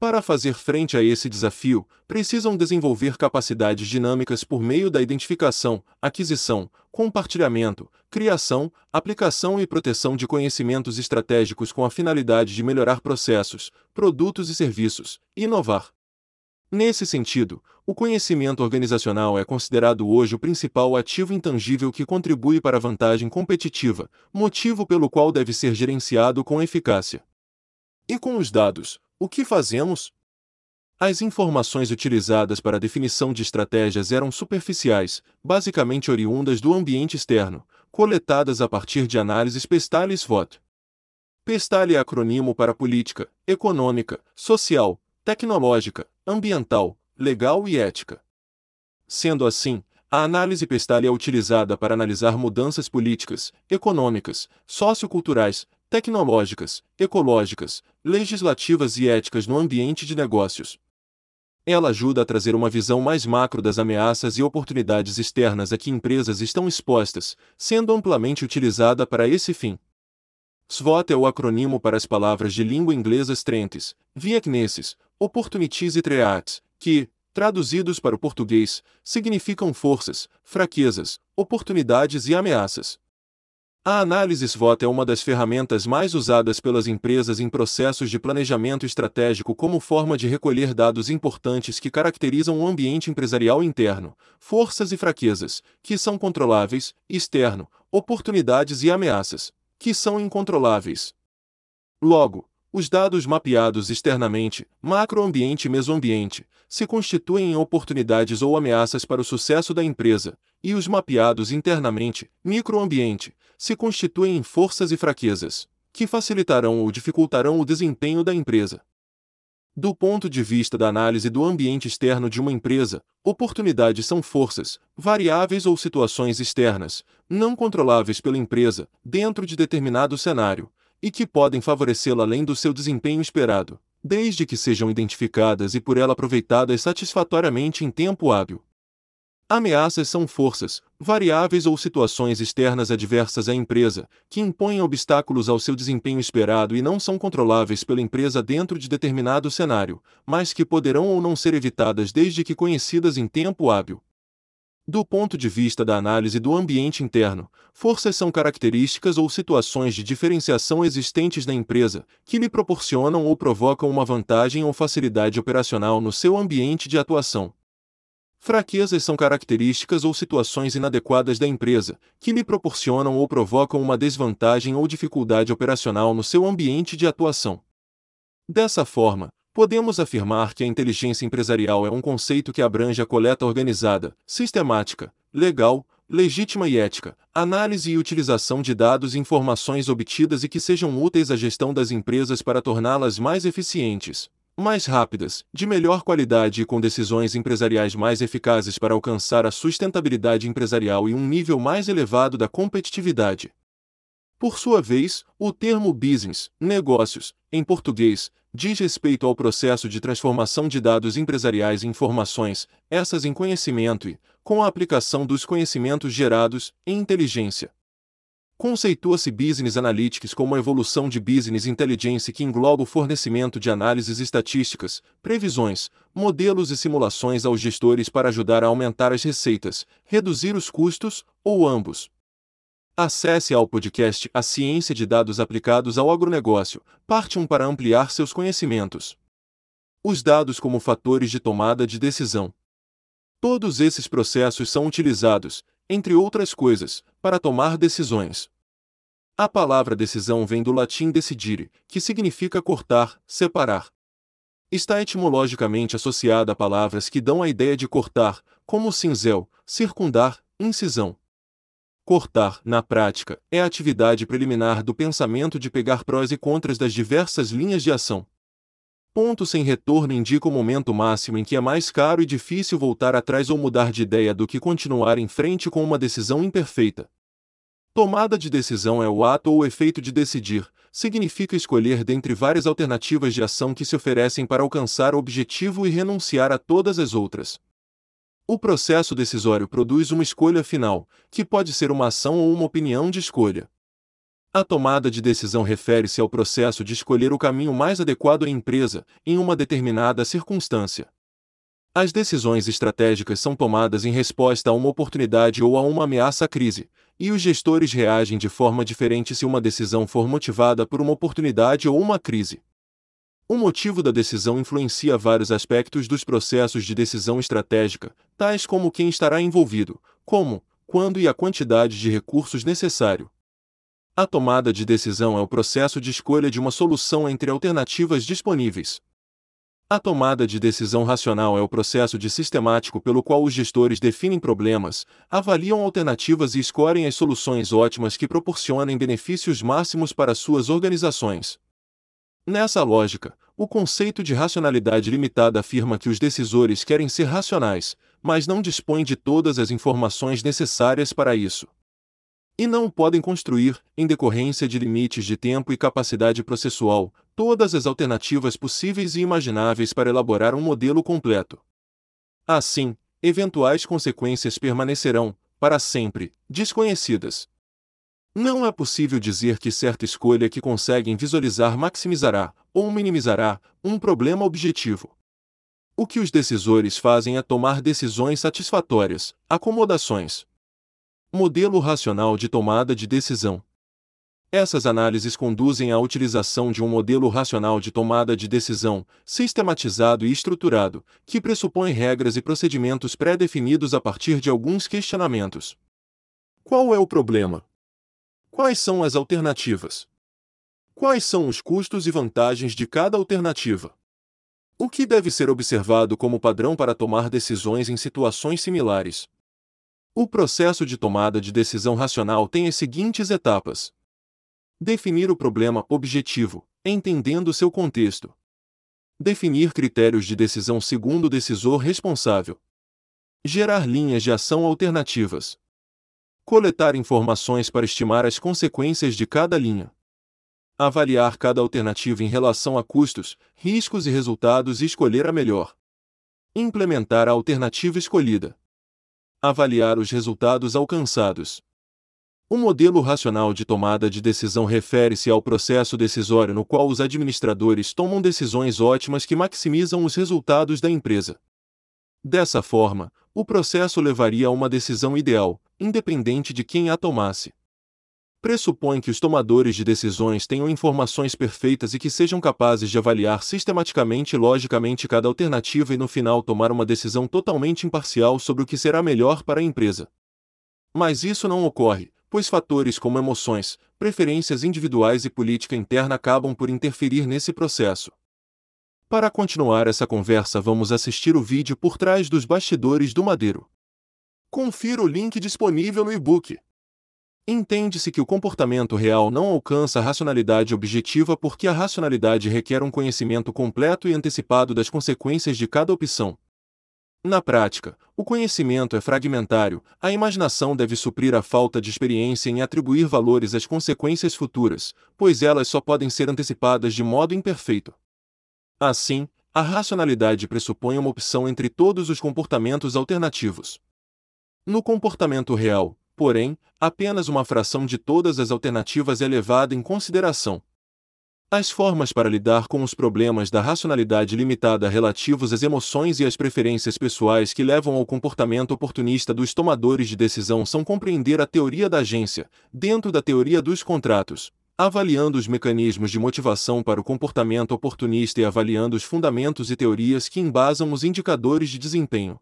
Para fazer frente a esse desafio, precisam desenvolver capacidades dinâmicas por meio da identificação, aquisição, compartilhamento, criação, aplicação e proteção de conhecimentos estratégicos com a finalidade de melhorar processos, produtos e serviços, inovar. Nesse sentido, o conhecimento organizacional é considerado hoje o principal ativo intangível que contribui para a vantagem competitiva, motivo pelo qual deve ser gerenciado com eficácia. E com os dados, o que fazemos? As informações utilizadas para a definição de estratégias eram superficiais, basicamente oriundas do ambiente externo, coletadas a partir de análises Pestali-SWOT. Pestali é acrônimo para política, econômica, social, tecnológica, ambiental, legal e ética. Sendo assim, a análise pestal é utilizada para analisar mudanças políticas, econômicas, socioculturais, tecnológicas, ecológicas, legislativas e éticas no ambiente de negócios. Ela ajuda a trazer uma visão mais macro das ameaças e oportunidades externas a que empresas estão expostas, sendo amplamente utilizada para esse fim. SWOT é o acrônimo para as palavras de língua inglesa Strengths, Weaknesses, Opportunities e Threats, que, traduzidos para o português, significam forças, fraquezas, oportunidades e ameaças. A análise SWOT é uma das ferramentas mais usadas pelas empresas em processos de planejamento estratégico como forma de recolher dados importantes que caracterizam o ambiente empresarial interno, forças e fraquezas, que são controláveis, externo, oportunidades e ameaças, que são incontroláveis. Logo, os dados mapeados externamente, macroambiente e mesoambiente, se constituem em oportunidades ou ameaças para o sucesso da empresa, e os mapeados internamente, microambiente, se constituem em forças e fraquezas, que facilitarão ou dificultarão o desempenho da empresa. Do ponto de vista da análise do ambiente externo de uma empresa, oportunidades são forças, variáveis ou situações externas, não controláveis pela empresa, dentro de determinado cenário, e que podem favorecê-la além do seu desempenho esperado, desde que sejam identificadas e por ela aproveitadas satisfatoriamente em tempo hábil. Ameaças são forças, variáveis ou situações externas adversas à empresa, que impõem obstáculos ao seu desempenho esperado e não são controláveis pela empresa dentro de determinado cenário, mas que poderão ou não ser evitadas desde que conhecidas em tempo hábil. Do ponto de vista da análise do ambiente interno, forças são características ou situações de diferenciação existentes na empresa, que lhe proporcionam ou provocam uma vantagem ou facilidade operacional no seu ambiente de atuação. Fraquezas são características ou situações inadequadas da empresa, que lhe proporcionam ou provocam uma desvantagem ou dificuldade operacional no seu ambiente de atuação. Dessa forma, podemos afirmar que a inteligência empresarial é um conceito que abrange a coleta organizada, sistemática, legal, legítima e ética, análise e utilização de dados e informações obtidas e que sejam úteis à gestão das empresas para torná-las mais eficientes, mais rápidas, de melhor qualidade e com decisões empresariais mais eficazes para alcançar a sustentabilidade empresarial e um nível mais elevado da competitividade. Por sua vez, o termo business, negócios, em português, diz respeito ao processo de transformação de dados empresariais em informações, essas em conhecimento e, com a aplicação dos conhecimentos gerados, em inteligência. Conceitua-se Business Analytics como a evolução de Business Intelligence que engloba o fornecimento de análises estatísticas, previsões, modelos e simulações aos gestores para ajudar a aumentar as receitas, reduzir os custos, ou ambos. Acesse ao podcast A Ciência de Dados Aplicados ao Agronegócio, parte 1 para ampliar seus conhecimentos. Os dados como fatores de tomada de decisão. Todos esses processos são utilizados, entre outras coisas, para tomar decisões. A palavra decisão vem do latim decidire, que significa cortar, separar. Está etimologicamente associada a palavras que dão a ideia de cortar, como cinzel, circundar, incisão. Cortar, na prática, é a atividade preliminar do pensamento de pegar prós e contras das diversas linhas de ação. Ponto sem retorno indica o momento máximo em que é mais caro e difícil voltar atrás ou mudar de ideia do que continuar em frente com uma decisão imperfeita. Tomada de decisão é o ato ou efeito de decidir, significa escolher dentre várias alternativas de ação que se oferecem para alcançar o objetivo e renunciar a todas as outras. O processo decisório produz uma escolha final, que pode ser uma ação ou uma opinião de escolha. A tomada de decisão refere-se ao processo de escolher o caminho mais adequado à empresa, em uma determinada circunstância. As decisões estratégicas são tomadas em resposta a uma oportunidade ou a uma ameaça à crise, e os gestores reagem de forma diferente se uma decisão for motivada por uma oportunidade ou uma crise. O motivo da decisão influencia vários aspectos dos processos de decisão estratégica, tais como quem estará envolvido, como, quando e a quantidade de recursos necessário. A tomada de decisão é o processo de escolha de uma solução entre alternativas disponíveis. A tomada de decisão racional é o processo de sistemático pelo qual os gestores definem problemas, avaliam alternativas e escolhem as soluções ótimas que proporcionem benefícios máximos para suas organizações. Nessa lógica, o conceito de racionalidade limitada afirma que os decisores querem ser racionais, mas não dispõem de todas as informações necessárias para isso e não podem construir, em decorrência de limites de tempo e capacidade processual, todas as alternativas possíveis e imagináveis para elaborar um modelo completo. Assim, eventuais consequências permanecerão, para sempre, desconhecidas. Não é possível dizer que certa escolha que conseguem visualizar maximizará, ou minimizará, um problema objetivo. O que os decisores fazem é tomar decisões satisfatórias, acomodações, Modelo racional de tomada de decisão. Essas análises conduzem à utilização de um modelo racional de tomada de decisão, sistematizado e estruturado, que pressupõe regras e procedimentos pré-definidos a partir de alguns questionamentos. Qual é o problema? Quais são as alternativas? Quais são os custos e vantagens de cada alternativa? O que deve ser observado como padrão para tomar decisões em situações similares? O processo de tomada de decisão racional tem as seguintes etapas: definir o problema objetivo, entendendo seu contexto. Definir critérios de decisão segundo o decisor responsável. Gerar linhas de ação alternativas. Coletar informações para estimar as consequências de cada linha. Avaliar cada alternativa em relação a custos, riscos e resultados e escolher a melhor. Implementar a alternativa escolhida. Avaliar os resultados alcançados. O modelo racional de tomada de decisão refere-se ao processo decisório no qual os administradores tomam decisões ótimas que maximizam os resultados da empresa. Dessa forma, o processo levaria a uma decisão ideal, independente de quem a tomasse. Pressupõe que os tomadores de decisões tenham informações perfeitas e que sejam capazes de avaliar sistematicamente e logicamente cada alternativa e no final tomar uma decisão totalmente imparcial sobre o que será melhor para a empresa. Mas isso não ocorre, pois fatores como emoções, preferências individuais e política interna acabam por interferir nesse processo. Para continuar essa conversa, vamos assistir o vídeo por trás dos bastidores do Madeiro. Confira o link disponível no e-book. Entende-se que o comportamento real não alcança a racionalidade objetiva porque a racionalidade requer um conhecimento completo e antecipado das consequências de cada opção, na prática, o conhecimento é fragmentário, a imaginação deve suprir a falta de experiência em atribuir valores às consequências futuras, pois elas só podem ser antecipadas de modo imperfeito. Assim, a racionalidade pressupõe uma opção entre todos os comportamentos alternativos. No comportamento real, porém, apenas uma fração de todas as alternativas é levada em consideração. As formas para lidar com os problemas da racionalidade limitada relativos às emoções e às preferências pessoais que levam ao comportamento oportunista dos tomadores de decisão são compreender a teoria da agência, dentro da teoria dos contratos, avaliando os mecanismos de motivação para o comportamento oportunista e avaliando os fundamentos e teorias que embasam os indicadores de desempenho.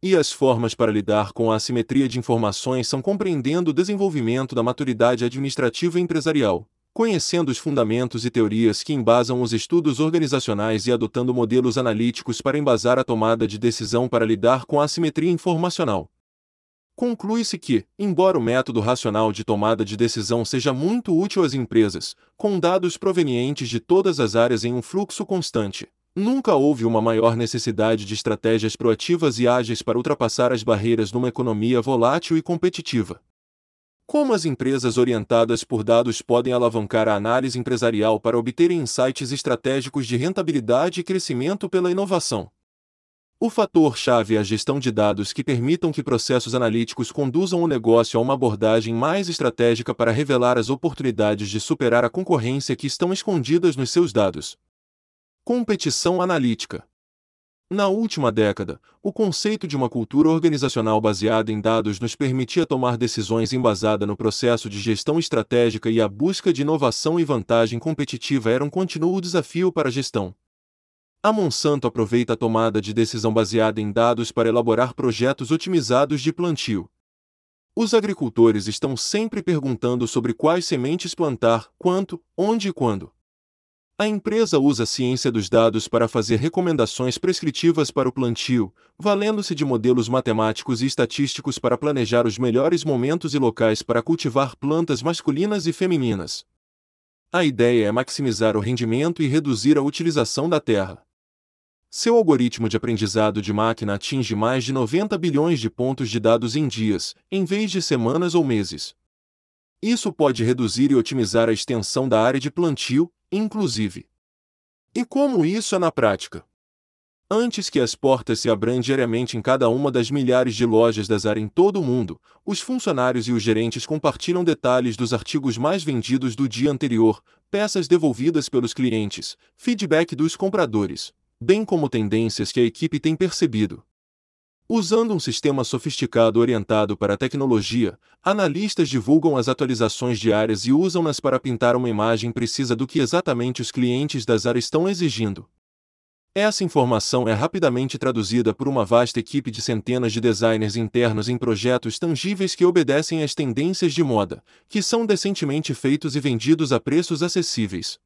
E as formas para lidar com a assimetria de informações são compreendendo o desenvolvimento da maturidade administrativa e empresarial, conhecendo os fundamentos e teorias que embasam os estudos organizacionais e adotando modelos analíticos para embasar a tomada de decisão para lidar com a assimetria informacional. Conclui-se que, embora o método racional de tomada de decisão seja muito útil às empresas, com dados provenientes de todas as áreas em um fluxo constante, nunca houve uma maior necessidade de estratégias proativas e ágeis para ultrapassar as barreiras numa economia volátil e competitiva. Como as empresas orientadas por dados podem alavancar a análise empresarial para obterem insights estratégicos de rentabilidade e crescimento pela inovação? O fator-chave é a gestão de dados que permitam que processos analíticos conduzam o negócio a uma abordagem mais estratégica para revelar as oportunidades de superar a concorrência que estão escondidas nos seus dados. Competição analítica. Na última década, o conceito de uma cultura organizacional baseada em dados nos permitia tomar decisões embasada no processo de gestão estratégica e a busca de inovação e vantagem competitiva era um contínuo desafio para a gestão. A Monsanto aproveita a tomada de decisão baseada em dados para elaborar projetos otimizados de plantio. Os agricultores estão sempre perguntando sobre quais sementes plantar, quanto, onde e quando. A empresa usa a ciência dos dados para fazer recomendações prescritivas para o plantio, valendo-se de modelos matemáticos e estatísticos para planejar os melhores momentos e locais para cultivar plantas masculinas e femininas. A ideia é maximizar o rendimento e reduzir a utilização da terra. Seu algoritmo de aprendizado de máquina atinge mais de 90 bilhões de pontos de dados em dias, em vez de semanas ou meses. Isso pode reduzir e otimizar a extensão da área de plantio, inclusive. E como isso é na prática? Antes que as portas se abram diariamente em cada uma das milhares de lojas da Zara em todo o mundo, os funcionários e os gerentes compartilham detalhes dos artigos mais vendidos do dia anterior, peças devolvidas pelos clientes, feedback dos compradores, bem como tendências que a equipe tem percebido. Usando um sistema sofisticado orientado para a tecnologia, analistas divulgam as atualizações diárias e usam-nas para pintar uma imagem precisa do que exatamente os clientes da Zara estão exigindo. Essa informação é rapidamente traduzida por uma vasta equipe de centenas de designers internos em projetos tangíveis que obedecem às tendências de moda, que são decentemente feitos e vendidos a preços acessíveis.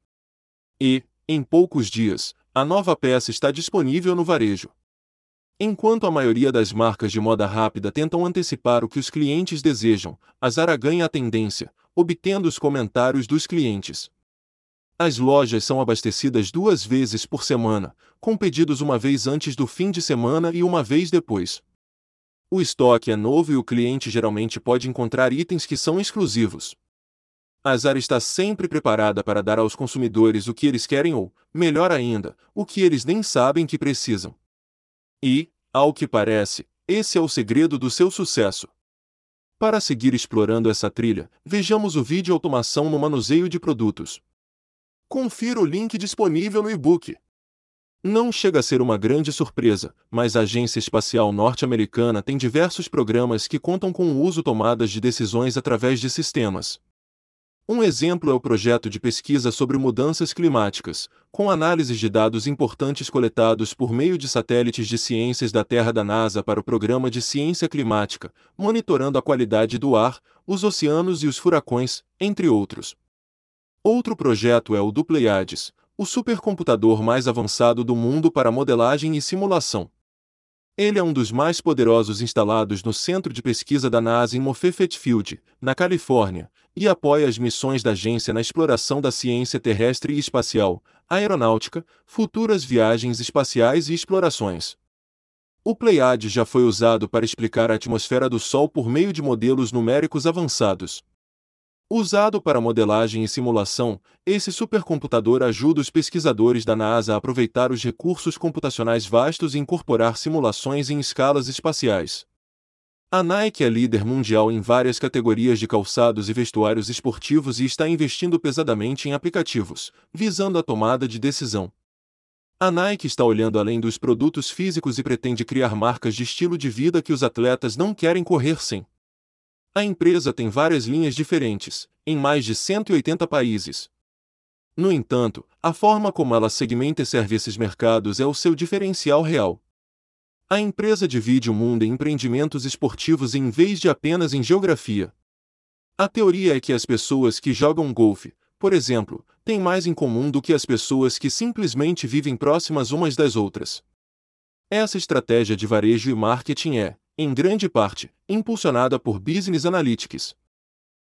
E, em poucos dias, a nova peça está disponível no varejo. Enquanto a maioria das marcas de moda rápida tentam antecipar o que os clientes desejam, a Zara ganha a tendência, obtendo os comentários dos clientes. As lojas são abastecidas duas vezes por semana, com pedidos uma vez antes do fim de semana e uma vez depois. O estoque é novo e o cliente geralmente pode encontrar itens que são exclusivos. A Zara está sempre preparada para dar aos consumidores o que eles querem ou, melhor ainda, o que eles nem sabem que precisam. E, ao que parece, esse é o segredo do seu sucesso. Para seguir explorando essa trilha, vejamos o vídeo Automação no Manuseio de Produtos. Confira o link disponível no e-book. Não chega a ser uma grande surpresa, mas a Agência Espacial Norte-Americana tem diversos programas que contam com o uso tomadas de decisões através de sistemas. Um exemplo é o projeto de pesquisa sobre mudanças climáticas, com análises de dados importantes coletados por meio de satélites de ciências da Terra da NASA para o Programa de Ciência Climática, monitorando a qualidade do ar, os oceanos e os furacões, entre outros. Outro projeto é o do Pleiades, o supercomputador mais avançado do mundo para modelagem e simulação. Ele é um dos mais poderosos instalados no Centro de Pesquisa da NASA em Moffett Field, na Califórnia, e apoia as missões da agência na exploração da ciência terrestre e espacial, aeronáutica, futuras viagens espaciais e explorações. O Pleiades já foi usado para explicar a atmosfera do Sol por meio de modelos numéricos avançados. Usado para modelagem e simulação, esse supercomputador ajuda os pesquisadores da NASA a aproveitar os recursos computacionais vastos e incorporar simulações em escalas espaciais. A Nike é líder mundial em várias categorias de calçados e vestuários esportivos e está investindo pesadamente em aplicativos, visando a tomada de decisão. A Nike está olhando além dos produtos físicos e pretende criar marcas de estilo de vida que os atletas não querem correr sem. A empresa tem várias linhas diferentes, em mais de 180 países. No entanto, a forma como ela segmenta e serve esses mercados é o seu diferencial real. A empresa divide o mundo em empreendimentos esportivos em vez de apenas em geografia. A teoria é que as pessoas que jogam golfe, por exemplo, têm mais em comum do que as pessoas que simplesmente vivem próximas umas das outras. Essa estratégia de varejo e marketing é, em grande parte, impulsionada por Business Analytics.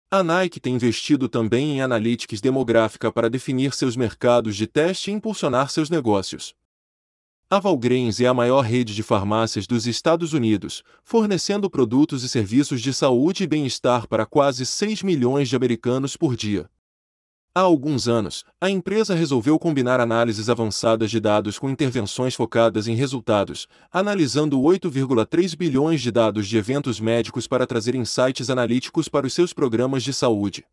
A Nike tem investido também em Analytics demográfica para definir seus mercados de teste e impulsionar seus negócios. A Valgreens é a maior rede de farmácias dos Estados Unidos, fornecendo produtos e serviços de saúde e bem-estar para quase 6 milhões de americanos por dia. Há alguns anos, a empresa resolveu combinar análises avançadas de dados com intervenções focadas em resultados, analisando 8,3 bilhões de dados de eventos médicos para trazer insights analíticos para os seus programas de saúde.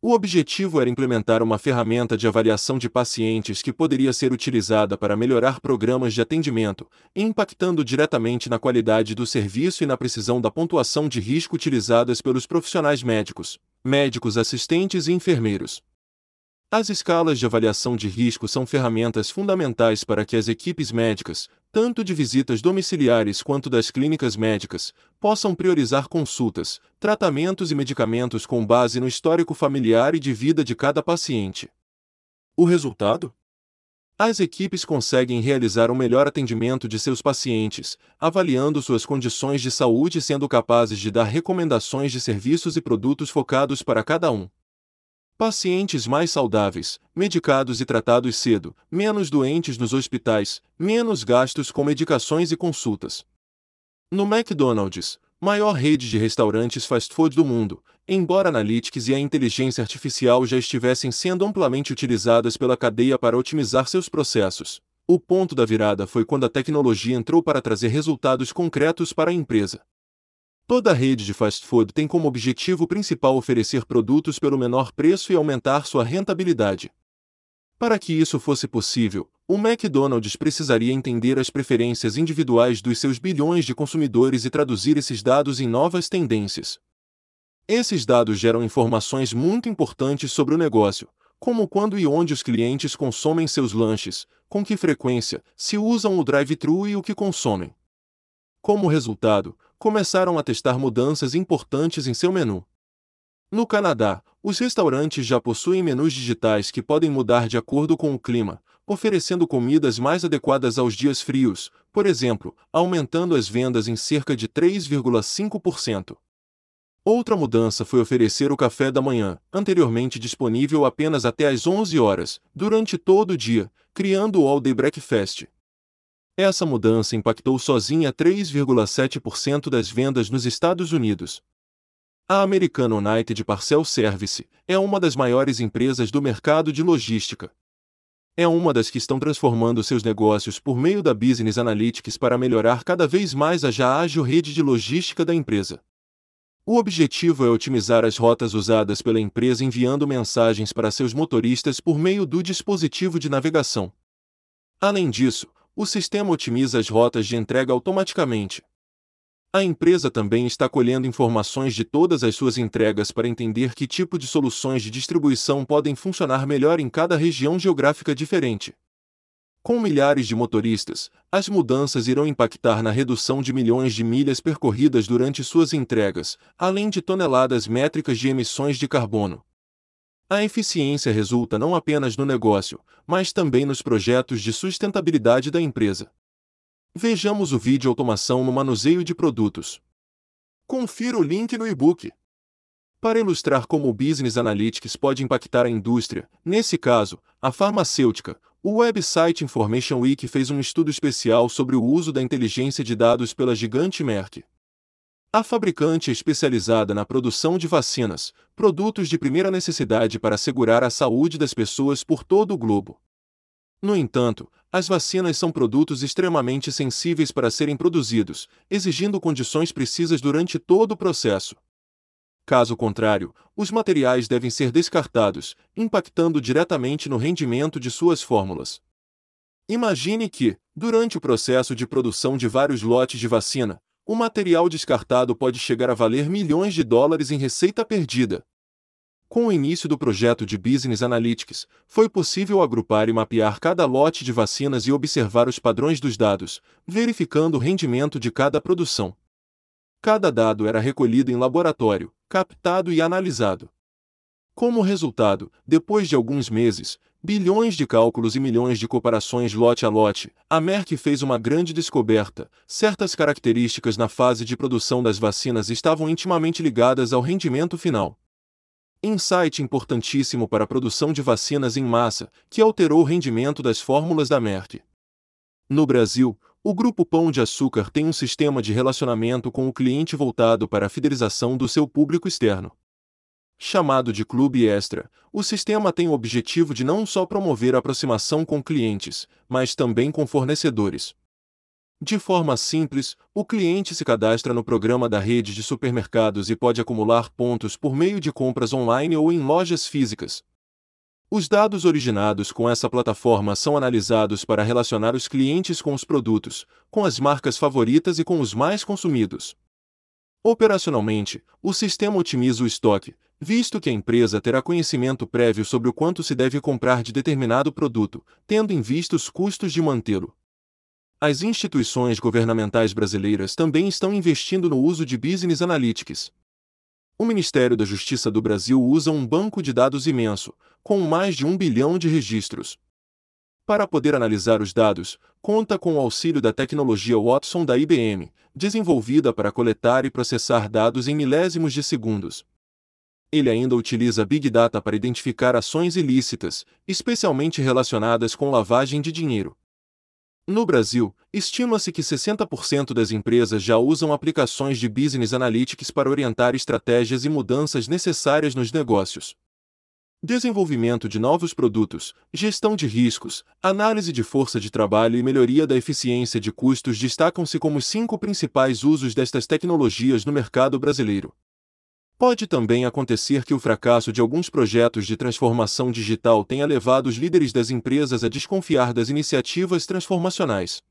O objetivo era implementar uma ferramenta de avaliação de pacientes que poderia ser utilizada para melhorar programas de atendimento, impactando diretamente na qualidade do serviço e na precisão da pontuação de risco utilizadas pelos profissionais médicos, médicos assistentes e enfermeiros. As escalas de avaliação de risco são ferramentas fundamentais para que as equipes médicas, tanto de visitas domiciliares quanto das clínicas médicas, possam priorizar consultas, tratamentos e medicamentos com base no histórico familiar e de vida de cada paciente. O resultado? As equipes conseguem realizar um melhor atendimento de seus pacientes, avaliando suas condições de saúde e sendo capazes de dar recomendações de serviços e produtos focados para cada um. Pacientes mais saudáveis, medicados e tratados cedo, menos doentes nos hospitais, menos gastos com medicações e consultas. No McDonald's, maior rede de restaurantes fast food do mundo, embora Analytics e a inteligência artificial já estivessem sendo amplamente utilizadas pela cadeia para otimizar seus processos, o ponto da virada foi quando a tecnologia entrou para trazer resultados concretos para a empresa. Toda rede de fast food tem como objetivo principal oferecer produtos pelo menor preço e aumentar sua rentabilidade. Para que isso fosse possível, o McDonald's precisaria entender as preferências individuais dos seus bilhões de consumidores e traduzir esses dados em novas tendências. Esses dados geram informações muito importantes sobre o negócio, como quando e onde os clientes consomem seus lanches, com que frequência, se usam o drive-thru e o que consomem. Como resultado, começaram a testar mudanças importantes em seu menu. No Canadá, os restaurantes já possuem menus digitais que podem mudar de acordo com o clima, oferecendo comidas mais adequadas aos dias frios, por exemplo, aumentando as vendas em cerca de 3,5%. Outra mudança foi oferecer o café da manhã, anteriormente disponível apenas até às 11 horas, durante todo o dia, criando o All Day Breakfast, essa mudança impactou sozinha 3,7% das vendas nos Estados Unidos. A American United Parcel Service é uma das maiores empresas do mercado de logística. É uma das que estão transformando seus negócios por meio da Business Analytics para melhorar cada vez mais a já ágil rede de logística da empresa. O objetivo é otimizar as rotas usadas pela empresa enviando mensagens para seus motoristas por meio do dispositivo de navegação. Além disso, o sistema otimiza as rotas de entrega automaticamente. A empresa também está colhendo informações de todas as suas entregas para entender que tipo de soluções de distribuição podem funcionar melhor em cada região geográfica diferente. Com milhares de motoristas, as mudanças irão impactar na redução de milhões de milhas percorridas durante suas entregas, além de toneladas métricas de emissões de carbono. A eficiência resulta não apenas no negócio, mas também nos projetos de sustentabilidade da empresa. Vejamos o vídeo Automação no manuseio de produtos. Confira o link no e-book. Para ilustrar como o Business Analytics pode impactar a indústria, nesse caso, a farmacêutica, o website Information Week fez um estudo especial sobre o uso da inteligência de dados pela gigante Merck. A fabricante é especializada na produção de vacinas, produtos de primeira necessidade para assegurar a saúde das pessoas por todo o globo. No entanto, as vacinas são produtos extremamente sensíveis para serem produzidos, exigindo condições precisas durante todo o processo. Caso contrário, os materiais devem ser descartados, impactando diretamente no rendimento de suas fórmulas. Imagine que, durante o processo de produção de vários lotes de vacina, o material descartado pode chegar a valer milhões de dólares em receita perdida. Com o início do projeto de Business Analytics, foi possível agrupar e mapear cada lote de vacinas e observar os padrões dos dados, verificando o rendimento de cada produção. Cada dado era recolhido em laboratório, captado e analisado. Como resultado, depois de alguns meses, bilhões de cálculos e milhões de comparações lote a lote, a Merck fez uma grande descoberta: certas características na fase de produção das vacinas estavam intimamente ligadas ao rendimento final. Insight importantíssimo para a produção de vacinas em massa, que alterou o rendimento das fórmulas da Merck. No Brasil, o Grupo Pão de Açúcar tem um sistema de relacionamento com o cliente voltado para a fidelização do seu público externo. Chamado de Clube Extra, o sistema tem o objetivo de não só promover a aproximação com clientes, mas também com fornecedores. De forma simples, o cliente se cadastra no programa da rede de supermercados e pode acumular pontos por meio de compras online ou em lojas físicas. Os dados originados com essa plataforma são analisados para relacionar os clientes com os produtos, com as marcas favoritas e com os mais consumidos. Operacionalmente, o sistema otimiza o estoque, visto que a empresa terá conhecimento prévio sobre o quanto se deve comprar de determinado produto, tendo em vista os custos de mantê-lo. As instituições governamentais brasileiras também estão investindo no uso de Business Analytics. O Ministério da Justiça do Brasil usa um banco de dados imenso, com mais de um bilhão de registros. Para poder analisar os dados, conta com o auxílio da tecnologia Watson da IBM, desenvolvida para coletar e processar dados em milésimos de segundos. Ele ainda utiliza Big Data para identificar ações ilícitas, especialmente relacionadas com lavagem de dinheiro. No Brasil, estima-se que 60% das empresas já usam aplicações de Business Analytics para orientar estratégias e mudanças necessárias nos negócios. Desenvolvimento de novos produtos, gestão de riscos, análise de força de trabalho e melhoria da eficiência de custos destacam-se como cinco principais usos destas tecnologias no mercado brasileiro. Pode também acontecer que o fracasso de alguns projetos de transformação digital tenha levado os líderes das empresas a desconfiar das iniciativas transformacionais.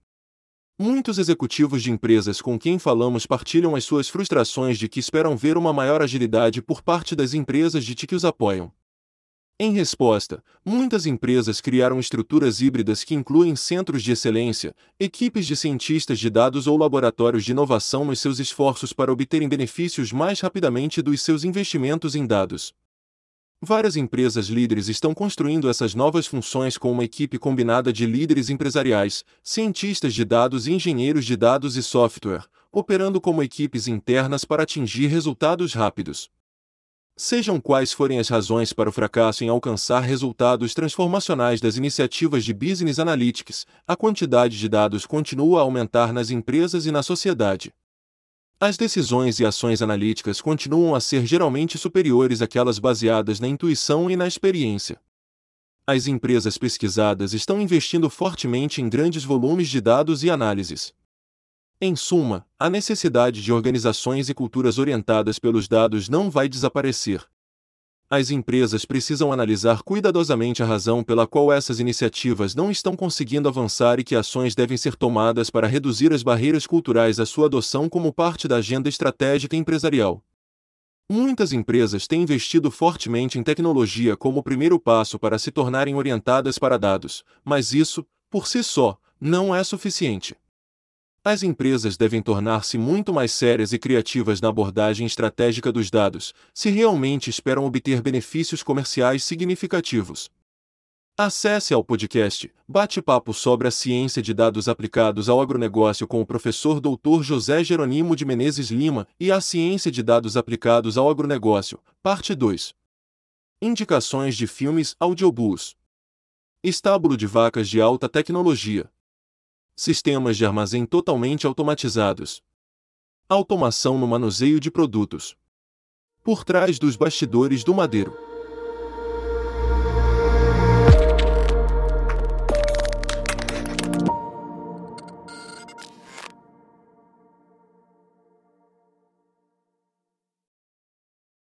Muitos executivos de empresas com quem falamos partilham as suas frustrações de que esperam ver uma maior agilidade por parte das empresas de que os apoiam. Em resposta, muitas empresas criaram estruturas híbridas que incluem centros de excelência, equipes de cientistas de dados ou laboratórios de inovação nos seus esforços para obterem benefícios mais rapidamente dos seus investimentos em dados. Várias empresas líderes estão construindo essas novas funções com uma equipe combinada de líderes empresariais, cientistas de dados e engenheiros de dados e software, operando como equipes internas para atingir resultados rápidos. Sejam quais forem as razões para o fracasso em alcançar resultados transformacionais das iniciativas de Business Analytics, a quantidade de dados continua a aumentar nas empresas e na sociedade. As decisões e ações analíticas continuam a ser geralmente superiores àquelas baseadas na intuição e na experiência. As empresas pesquisadas estão investindo fortemente em grandes volumes de dados e análises. Em suma, a necessidade de organizações e culturas orientadas pelos dados não vai desaparecer. As empresas precisam analisar cuidadosamente a razão pela qual essas iniciativas não estão conseguindo avançar e que ações devem ser tomadas para reduzir as barreiras culturais à sua adoção como parte da agenda estratégica empresarial. Muitas empresas têm investido fortemente em tecnologia como primeiro passo para se tornarem orientadas para dados, mas isso, por si só, não é suficiente. As empresas devem tornar-se muito mais sérias e criativas na abordagem estratégica dos dados, se realmente esperam obter benefícios comerciais significativos. Acesse ao podcast Bate-papo sobre a ciência de dados aplicados ao agronegócio com o professor Dr. José Jeronimo de Menezes Lima e a ciência de dados aplicados ao agronegócio, parte 2. Indicações de filmes audiobooks. Estábulo de vacas de alta tecnologia. Sistemas de armazém totalmente automatizados. Automação no manuseio de produtos. Por trás dos bastidores do madeiro.